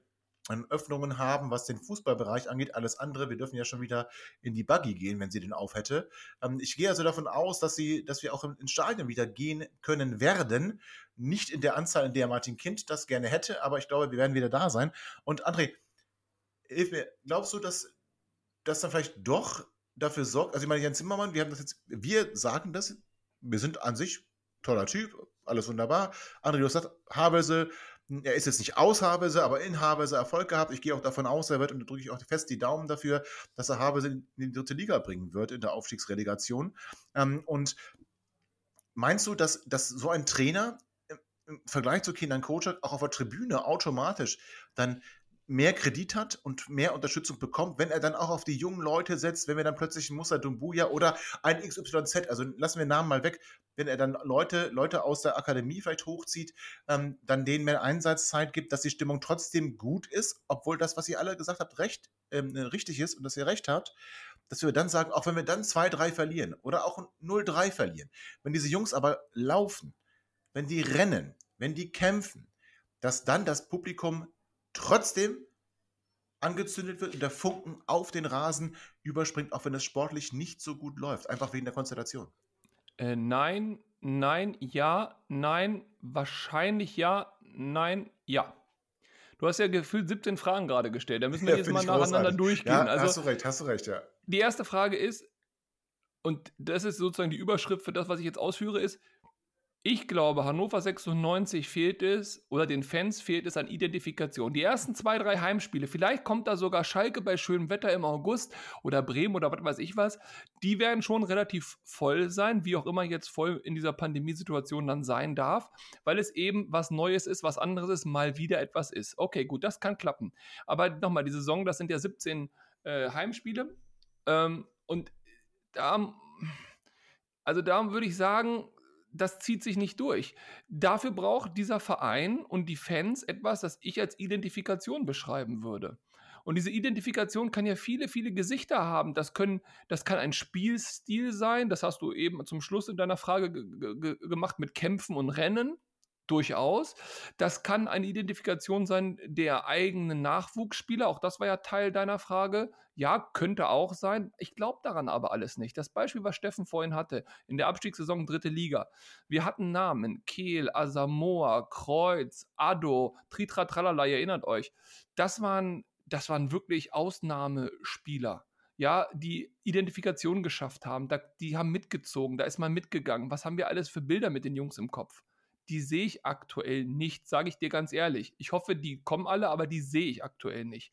Öffnungen haben, was den Fußballbereich angeht. Alles andere, wir dürfen ja schon wieder in die Buggy gehen, wenn sie den aufhätte. Ähm, ich gehe also davon aus, dass, sie, dass wir auch ins Stadion wieder gehen können werden. Nicht in der Anzahl, in der Martin Kind das gerne hätte, aber ich glaube, wir werden wieder da sein. Und André, hilf mir, glaubst du, dass das dann vielleicht doch dafür sorgt, also ich meine, Jan Zimmermann, wir haben das jetzt, wir sagen das, wir sind an sich toller Typ, alles wunderbar. André, du hast gesagt, Havelse, er ist jetzt nicht aus Havelse, aber in Havelse Erfolg gehabt. Ich gehe auch davon aus, er wird, und da drücke ich auch fest die Daumen dafür, dass er Havelse in die dritte Liga bringen wird in der Aufstiegsrelegation. Ähm, und meinst du, dass, dass so ein Trainer im Vergleich zu Kindern Coach auch auf der Tribüne automatisch dann mehr Kredit hat und mehr Unterstützung bekommt, wenn er dann auch auf die jungen Leute setzt, wenn wir dann plötzlich einen Musa Dumbuya oder ein XYZ, also lassen wir Namen mal weg, wenn er dann Leute, Leute aus der Akademie vielleicht hochzieht, ähm, dann denen mehr Einsatzzeit gibt, dass die Stimmung trotzdem gut ist, obwohl das, was ihr alle gesagt habt, recht, ähm, richtig ist und dass ihr recht habt, dass wir dann sagen, auch wenn wir dann 2-3 verlieren oder auch 0-3 verlieren, wenn diese Jungs aber laufen, wenn die rennen, wenn die kämpfen, dass dann das Publikum trotzdem angezündet wird und der Funken auf den Rasen überspringt, auch wenn es sportlich nicht so gut läuft, einfach wegen der Konstellation. Äh, nein, nein, ja, nein, wahrscheinlich ja, nein, ja. Du hast ja gefühlt 17 Fragen gerade gestellt. Da müssen wir ja, jetzt mal nacheinander großartig. durchgehen. Ja, also, hast du recht, hast du recht, ja. Die erste Frage ist, und das ist sozusagen die Überschrift für das, was ich jetzt ausführe, ist, ich glaube, Hannover 96 fehlt es oder den Fans fehlt es an Identifikation. Die ersten zwei, drei Heimspiele, vielleicht kommt da sogar Schalke bei schönem Wetter im August oder Bremen oder was weiß ich was, die werden schon relativ voll sein, wie auch immer jetzt voll in dieser Pandemiesituation dann sein darf, weil es eben was Neues ist, was anderes ist, mal wieder etwas ist. Okay, gut, das kann klappen. Aber nochmal, die Saison, das sind ja 17 äh, Heimspiele ähm, und da, also da würde ich sagen, das zieht sich nicht durch. Dafür braucht dieser Verein und die Fans etwas, das ich als Identifikation beschreiben würde. Und diese Identifikation kann ja viele, viele Gesichter haben. Das, können, das kann ein Spielstil sein, das hast du eben zum Schluss in deiner Frage gemacht mit Kämpfen und Rennen durchaus. Das kann eine Identifikation sein der eigenen Nachwuchsspieler. Auch das war ja Teil deiner Frage. Ja, könnte auch sein. Ich glaube daran aber alles nicht. Das Beispiel, was Steffen vorhin hatte, in der Abstiegssaison dritte Liga. Wir hatten Namen, Kehl, Asamoah, Kreuz, Addo, Tritra Tralala, ihr erinnert euch. Das waren, das waren wirklich Ausnahmespieler ja, die Identifikation geschafft haben, da, die haben mitgezogen, da ist man mitgegangen. Was haben wir alles für Bilder mit den Jungs im Kopf? Die sehe ich aktuell nicht, sage ich dir ganz ehrlich. Ich hoffe, die kommen alle, aber die sehe ich aktuell nicht.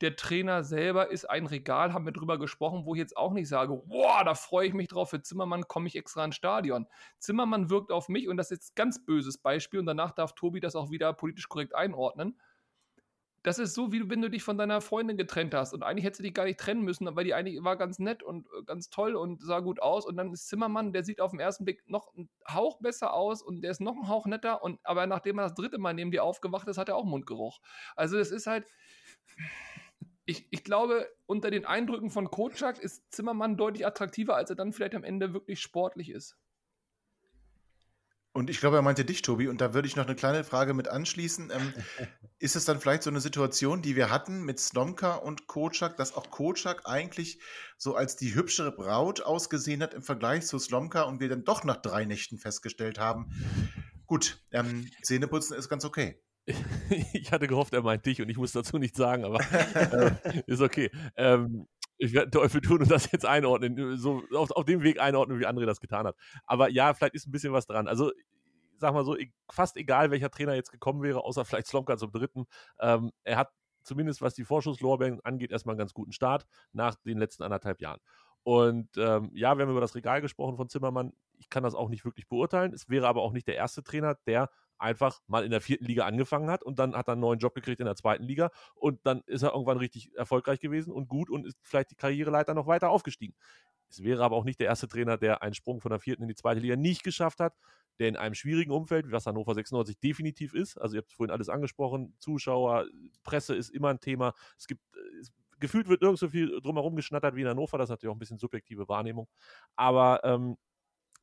Der Trainer selber ist ein Regal, haben wir drüber gesprochen, wo ich jetzt auch nicht sage, boah, da freue ich mich drauf, für Zimmermann komme ich extra ins Stadion. Zimmermann wirkt auf mich, und das ist jetzt ein ganz böses Beispiel, und danach darf Tobi das auch wieder politisch korrekt einordnen das ist so, wie wenn du dich von deiner Freundin getrennt hast. Und eigentlich hättest du dich gar nicht trennen müssen, weil die eigentlich war ganz nett und äh, ganz toll und sah gut aus. Und dann ist Zimmermann, der sieht auf den ersten Blick noch einen Hauch besser aus und der ist noch ein Hauch netter. Und aber nachdem er das dritte Mal neben dir aufgewacht ist, hat er auch Mundgeruch. Also es ist halt. Ich, ich glaube, unter den Eindrücken von Kotschak ist Zimmermann deutlich attraktiver, als er dann vielleicht am Ende wirklich sportlich ist. Und ich glaube, er meinte dich, Tobi, und da würde ich noch eine kleine Frage mit anschließen. Ähm, ist es dann vielleicht so eine Situation, die wir hatten mit Slomka und Kocak, dass auch Kocak eigentlich so als die hübschere Braut ausgesehen hat im Vergleich zu Slomka und wir dann doch nach drei Nächten festgestellt haben, gut, ähm, Zähneputzen ist ganz okay. ich hatte gehofft, er meint dich und ich muss dazu nichts sagen, aber äh, ist okay. Ähm, Ich werde Teufel tun und das jetzt einordnen, so auf, auf dem Weg einordnen, wie André das getan hat. Aber ja, vielleicht ist ein bisschen was dran. Also, sag mal so, e, fast egal, welcher Trainer jetzt gekommen wäre, außer vielleicht Slomka zum dritten. Ähm, er hat zumindest, was die Vorschusslorbeeren angeht, erstmal einen ganz guten Start nach den letzten anderthalb Jahren. Und ähm, ja, wir haben über das Regal gesprochen von Zimmermann. Ich kann das auch nicht wirklich beurteilen. Es wäre aber auch nicht der erste Trainer, der einfach mal in der vierten Liga angefangen hat und dann hat er einen neuen Job gekriegt in der zweiten Liga und dann ist er irgendwann richtig erfolgreich gewesen und gut und ist vielleicht die Karriereleiter noch weiter aufgestiegen. Es wäre aber auch nicht der erste Trainer, der einen Sprung von der vierten in die zweite Liga nicht geschafft hat, der in einem schwierigen Umfeld, wie was Hannover 96 definitiv ist, also ihr habt vorhin alles angesprochen, Zuschauer, Presse ist immer ein Thema. Es gibt, es, gefühlt wird nirgends so viel drumherum geschnattert wie in Hannover, das ist natürlich auch ein bisschen subjektive Wahrnehmung. Aber ähm,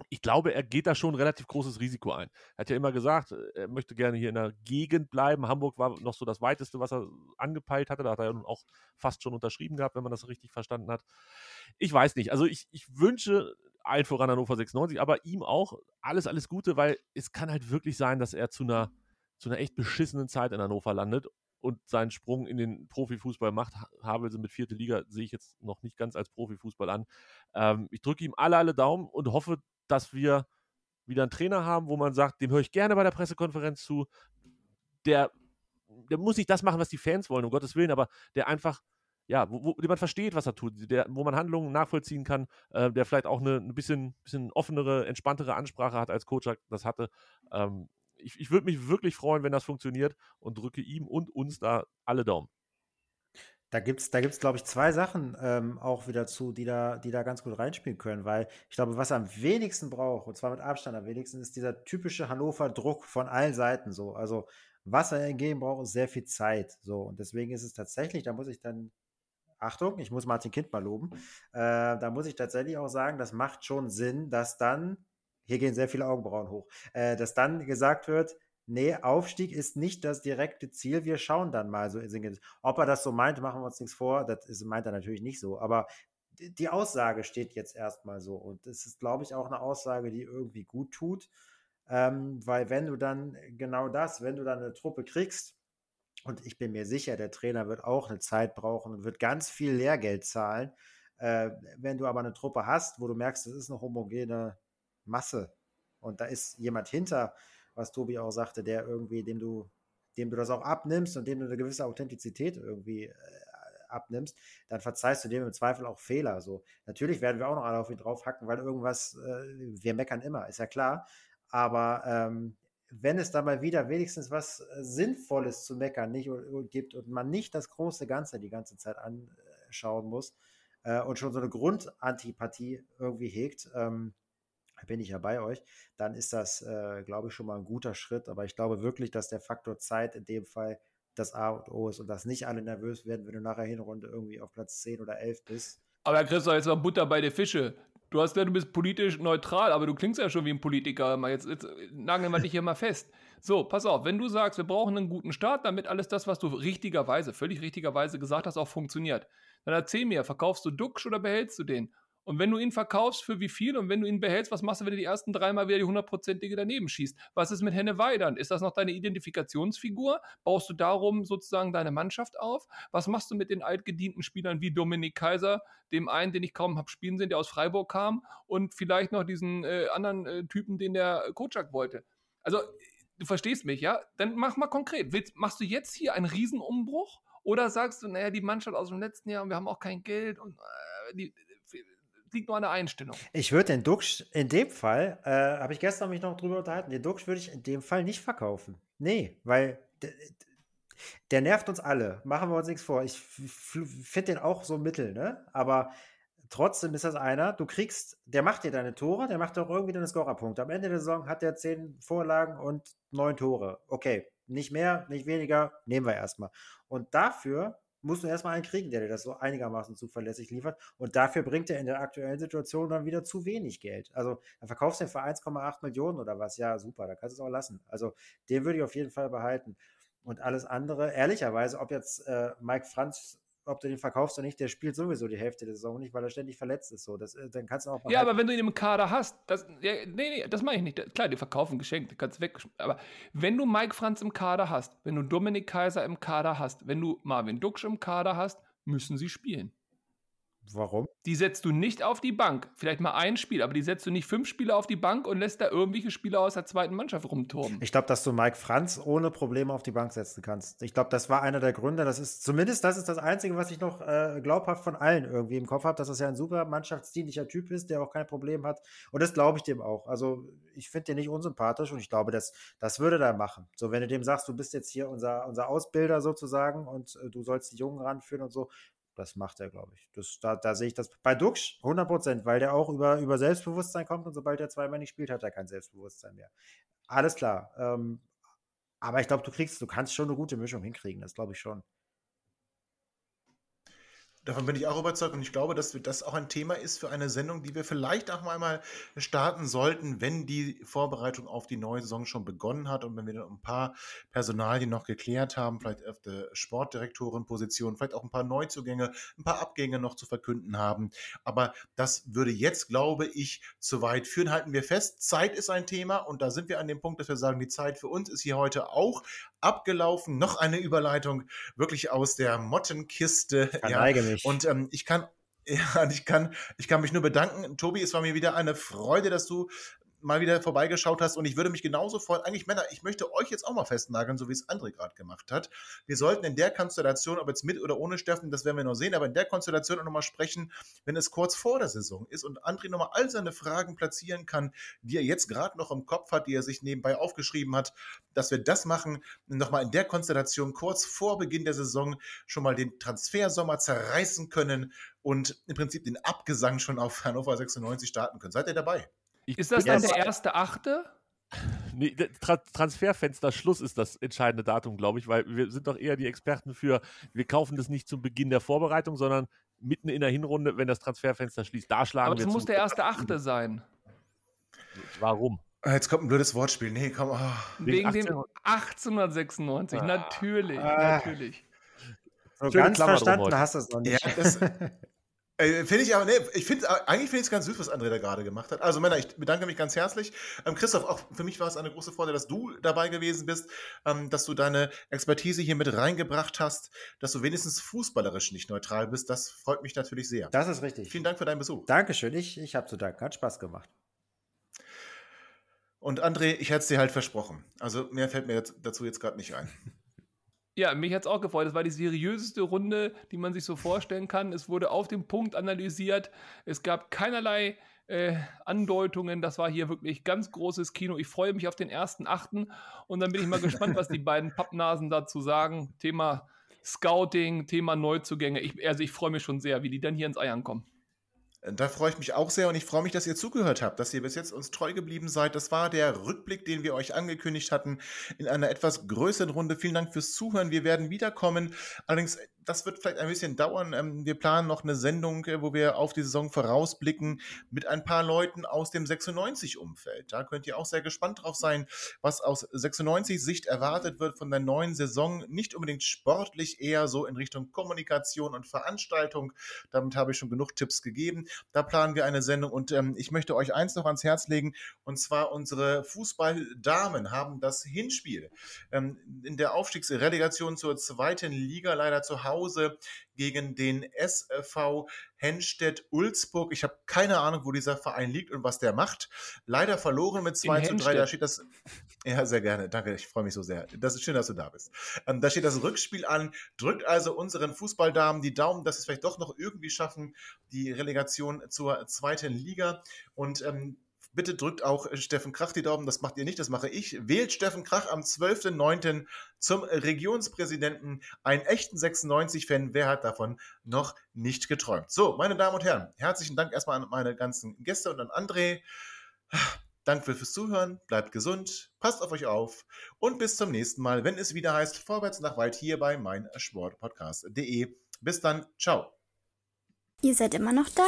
ich glaube, er geht da schon ein relativ großes Risiko ein. Er hat ja immer gesagt, er möchte gerne hier in der Gegend bleiben. Hamburg war noch so das weiteste, was er angepeilt hatte. Da hat er ja nun auch fast schon unterschrieben gehabt, wenn man das richtig verstanden hat. Ich weiß nicht. Also ich, ich wünsche allen voran Hannover 96, aber ihm auch alles, alles Gute, weil es kann halt wirklich sein, dass er zu einer, zu einer echt beschissenen Zeit in Hannover landet und seinen Sprung in den Profifußball macht. Havelse mit vierte Liga sehe ich jetzt noch nicht ganz als Profifußball an. Ähm, ich drücke ihm alle, alle Daumen und hoffe, dass wir wieder einen Trainer haben, wo man sagt, dem höre ich gerne bei der Pressekonferenz zu. Der, der muss nicht das machen, was die Fans wollen, um Gottes Willen, aber der einfach, ja, wo, wo man versteht, was er tut, der, wo man Handlungen nachvollziehen kann, äh, der vielleicht auch eine, ein bisschen, bisschen offenere, entspanntere Ansprache hat, als Coach das hatte. Ähm, ich, ich würde mich wirklich freuen, wenn das funktioniert und drücke ihm und uns da alle Daumen. Da gibt es, da gibt's, glaube ich, zwei Sachen ähm, auch wieder zu, die da, die da ganz gut reinspielen können, weil ich glaube, was er am wenigsten braucht, und zwar mit Abstand am wenigsten, ist dieser typische Hannover-Druck von allen Seiten so. Also, was er hingegen braucht, ist sehr viel Zeit. So, und deswegen ist es tatsächlich, da muss ich dann, Achtung, ich muss Martin Kind mal loben, äh, da muss ich tatsächlich auch sagen, das macht schon Sinn, dass dann, hier gehen sehr viele Augenbrauen hoch, äh, dass dann gesagt wird, nee, Aufstieg ist nicht das direkte Ziel. Wir schauen dann mal so. Ob er das so meint, machen wir uns nichts vor. Das ist, meint er natürlich nicht so. Aber die Aussage steht jetzt erstmal so. Und das ist, glaube ich, auch eine Aussage, die irgendwie gut tut. Ähm, weil wenn du dann genau das, wenn du dann eine Truppe kriegst, und ich bin mir sicher, der Trainer wird auch eine Zeit brauchen und wird ganz viel Lehrgeld zahlen. Äh, wenn du aber eine Truppe hast, wo du merkst, das ist eine homogene Masse und da ist jemand hinter, was Tobi auch sagte, der irgendwie, dem du, dem du das auch abnimmst und dem du eine gewisse Authentizität irgendwie äh, abnimmst, dann verzeihst du dem im Zweifel auch Fehler. So, natürlich werden wir auch noch alle auf ihn draufhacken, weil irgendwas, äh, wir meckern immer, ist ja klar. Aber ähm, wenn es da mal wieder wenigstens was äh, Sinnvolles zu meckern nicht gibt und man nicht das große Ganze die ganze Zeit anschauen muss äh, und schon so eine Grundantipathie irgendwie hegt, ähm, bin ich ja bei euch, dann ist das, äh, glaube ich, schon mal ein guter Schritt. Aber ich glaube wirklich, dass der Faktor Zeit in dem Fall das A und O ist und dass nicht alle nervös werden, wenn du nachher Hinrunde irgendwie auf Platz 10 oder 11 bist. Aber Christoph, jetzt mal Butter bei den Fische. Du hast ja, du bist politisch neutral, aber du klingst ja schon wie ein Politiker. Jetzt, jetzt nageln wir dich hier mal fest. So, pass auf, wenn du sagst, wir brauchen einen guten Start, damit alles das, was du richtigerweise, völlig richtigerweise gesagt hast, auch funktioniert, dann erzähl mir, verkaufst du Duxch oder behältst du den? Und wenn du ihn verkaufst, für wie viel? Und wenn du ihn behältst, was machst du, wenn du die ersten dreimal wieder die hundertprozentige daneben schießt? Was ist mit Henne Weidern? Ist das noch deine Identifikationsfigur? Baust du darum sozusagen deine Mannschaft auf? Was machst du mit den altgedienten Spielern wie Dominik Kaiser, dem einen, den ich kaum habe spielen sehen, der aus Freiburg kam, und vielleicht noch diesen äh, anderen äh, Typen, den der Kocak wollte? Also, du verstehst mich, ja? Dann mach mal konkret. Willst, machst du jetzt hier einen Riesenumbruch? Oder sagst du, naja, die Mannschaft aus dem letzten Jahr und wir haben auch kein Geld und äh, die, liegt nur an der Einstellung. Ich würde den Duxch in dem Fall, äh, habe ich gestern mich noch drüber unterhalten, den Duxch würde ich in dem Fall nicht verkaufen. Nee, weil der nervt uns alle. Machen wir uns nichts vor. Ich finde den auch so mittel, ne? Aber trotzdem ist das einer, du kriegst, der macht dir deine Tore, der macht auch irgendwie deine Scorerpunkte. Am Ende der Saison hat er zehn Vorlagen und neun Tore. Okay, nicht mehr, nicht weniger, nehmen wir erstmal. Und dafür musst du erstmal einen kriegen, der dir das so einigermaßen zuverlässig liefert. Und dafür bringt er in der aktuellen Situation dann wieder zu wenig Geld. Also, dann verkaufst du den für 1,8 Millionen oder was. Ja, super, da kannst du es auch lassen. Also, den würde ich auf jeden Fall behalten. Und alles andere, ehrlicherweise, ob jetzt äh, Mike Franz ob du den verkaufst oder nicht, der spielt sowieso die Hälfte der Saison nicht, weil er ständig verletzt ist. So, das, äh, dann kannst du auch. Ja, aber wenn du ihn im Kader hast, das, ja, nee, nee, das mache ich nicht. Klar, die verkaufen geschenkt, kannst weg. Aber wenn du Mike Franz im Kader hast, wenn du Dominik Kaiser im Kader hast, wenn du Marvin Duksch im Kader hast, müssen sie spielen. Warum? Die setzt du nicht auf die Bank. Vielleicht mal ein Spiel, aber die setzt du nicht fünf Spieler auf die Bank und lässt da irgendwelche Spieler aus der zweiten Mannschaft rumturmen. Ich glaube, dass du Mike Franz ohne Probleme auf die Bank setzen kannst. Ich glaube, das war einer der Gründe. Das ist zumindest das ist das Einzige, was ich noch äh, glaubhaft von allen irgendwie im Kopf habe, dass das ja ein super mannschaftsdienlicher Typ ist, der auch kein Problem hat. Und das glaube ich dem auch. Also ich finde den nicht unsympathisch und ich glaube, das, das würde er machen. So, wenn du dem sagst, du bist jetzt hier unser, unser Ausbilder sozusagen und äh, du sollst die Jungen ranführen und so, das macht er, glaube ich. Das, da, da sehe ich das bei Dux 100 Prozent, weil der auch über, über Selbstbewusstsein kommt und sobald er zweimal nicht spielt, hat er kein Selbstbewusstsein mehr. Alles klar. Ähm, aber ich glaube, du kriegst, du kannst schon eine gute Mischung hinkriegen, das glaube ich schon. Davon bin ich auch überzeugt und ich glaube, dass das auch ein Thema ist für eine Sendung, die wir vielleicht auch mal starten sollten, wenn die Vorbereitung auf die neue Saison schon begonnen hat und wenn wir dann ein paar Personalien noch geklärt haben, vielleicht auf der Sportdirektorenposition, vielleicht auch ein paar Neuzugänge, ein paar Abgänge noch zu verkünden haben. Aber das würde jetzt, glaube ich, zu weit führen. Halten wir fest, Zeit ist ein Thema und da sind wir an dem Punkt, dass wir sagen, die Zeit für uns ist hier heute auch abgelaufen. Noch eine Überleitung wirklich aus der Mottenkiste. Ja, mich. Und ähm, ich kann, ja, ich kann, ich kann mich nur bedanken. Tobi, es war mir wieder eine Freude, dass du mal wieder vorbeigeschaut hast und ich würde mich genauso freuen. Eigentlich, Männer, ich möchte euch jetzt auch mal festnageln, so wie es André gerade gemacht hat. Wir sollten in der Konstellation, ob jetzt mit oder ohne Steffen, das werden wir noch sehen, aber in der Konstellation auch nochmal sprechen, wenn es kurz vor der Saison ist und André nochmal all seine Fragen platzieren kann, die er jetzt gerade noch im Kopf hat, die er sich nebenbei aufgeschrieben hat, dass wir das machen, nochmal in der Konstellation kurz vor Beginn der Saison schon mal den Transfersommer zerreißen können und im Prinzip den Abgesang schon auf Hannover 96 starten können. Seid ihr dabei? Ich ist das dann der erste Achte? Nee, Tra Transferfenster Schluss ist das entscheidende Datum, glaube ich, weil wir sind doch eher die Experten für, wir kaufen das nicht zum Beginn der Vorbereitung, sondern mitten in der Hinrunde, wenn das Transferfenster schließt. Da schlagen Aber wir das muss der erste Achte sein. Warum? Jetzt kommt ein blödes Wortspiel. Nee, komm. Oh. Wegen 18... dem 1896, ah. natürlich, ah. natürlich. So ganz verstanden hast du es noch nicht. Ja, das, Äh, finde ich aber, nee, ich finde, eigentlich finde ich es ganz süß, was André da gerade gemacht hat. Also Männer, ich bedanke mich ganz herzlich. Ähm, Christoph, auch für mich war es eine große Freude, dass du dabei gewesen bist, ähm, dass du deine Expertise hier mit reingebracht hast, dass du wenigstens fußballerisch nicht neutral bist. Das freut mich natürlich sehr. Das ist richtig. Vielen Dank für deinen Besuch. Dankeschön, ich, ich habe zu danken. Hat Spaß gemacht. Und André, ich hätte es dir halt versprochen. Also mehr fällt mir dazu jetzt gerade nicht ein. Ja, mich hat es auch gefreut. Es war die seriöseste Runde, die man sich so vorstellen kann. Es wurde auf den Punkt analysiert. Es gab keinerlei äh, Andeutungen. Das war hier wirklich ganz großes Kino. Ich freue mich auf den ersten Achten und dann bin ich mal gespannt, was die beiden Pappnasen dazu sagen. Thema Scouting, Thema Neuzugänge. Ich, also ich freue mich schon sehr, wie die dann hier ins Eiern kommen. Da freue ich mich auch sehr und ich freue mich, dass ihr zugehört habt, dass ihr bis jetzt uns treu geblieben seid. Das war der Rückblick, den wir euch angekündigt hatten in einer etwas größeren Runde. Vielen Dank fürs Zuhören. Wir werden wiederkommen. Allerdings das wird vielleicht ein bisschen dauern. Ähm, wir planen noch eine Sendung, äh, wo wir auf die Saison vorausblicken mit ein paar Leuten aus dem 96-Umfeld. Da könnt ihr auch sehr gespannt drauf sein, was aus 96-Sicht erwartet wird von der neuen Saison. Nicht unbedingt sportlich, eher so in Richtung Kommunikation und Veranstaltung. Damit habe ich schon genug Tipps gegeben. Da planen wir eine Sendung und ähm, ich möchte euch eins noch ans Herz legen und zwar unsere Fußballdamen haben das Hinspiel ähm, in der Aufstiegsrelegation zur zweiten Liga leider zu Hause Hause gegen den SV Henstedt-Ulzburg. Ich habe keine Ahnung, wo dieser Verein liegt und was der macht. Leider verloren mit 2 zu 3. Da steht das. Ja, sehr gerne. Danke, ich freue mich so sehr. Das ist schön, dass du da bist. Ähm, da steht das Rückspiel an. Drückt also unseren Fußballdamen die Daumen, dass sie es vielleicht doch noch irgendwie schaffen, die Relegation zur zweiten Liga. Und ähm, Bitte drückt auch äh, Steffen Krach die Daumen, das macht ihr nicht, das mache ich. Wählt Steffen Krach am 12.09. zum Regionspräsidenten, einen echten 96-Fan. Wer hat davon noch nicht geträumt? So, meine Damen und Herren, herzlichen Dank erstmal an meine ganzen Gäste und an André. Danke fürs Zuhören, bleibt gesund, passt auf euch auf und bis zum nächsten Mal, wenn es wieder heißt Vorwärts nach weit hier bei meinsportpodcast.de. Bis dann, ciao. Ihr seid immer noch da?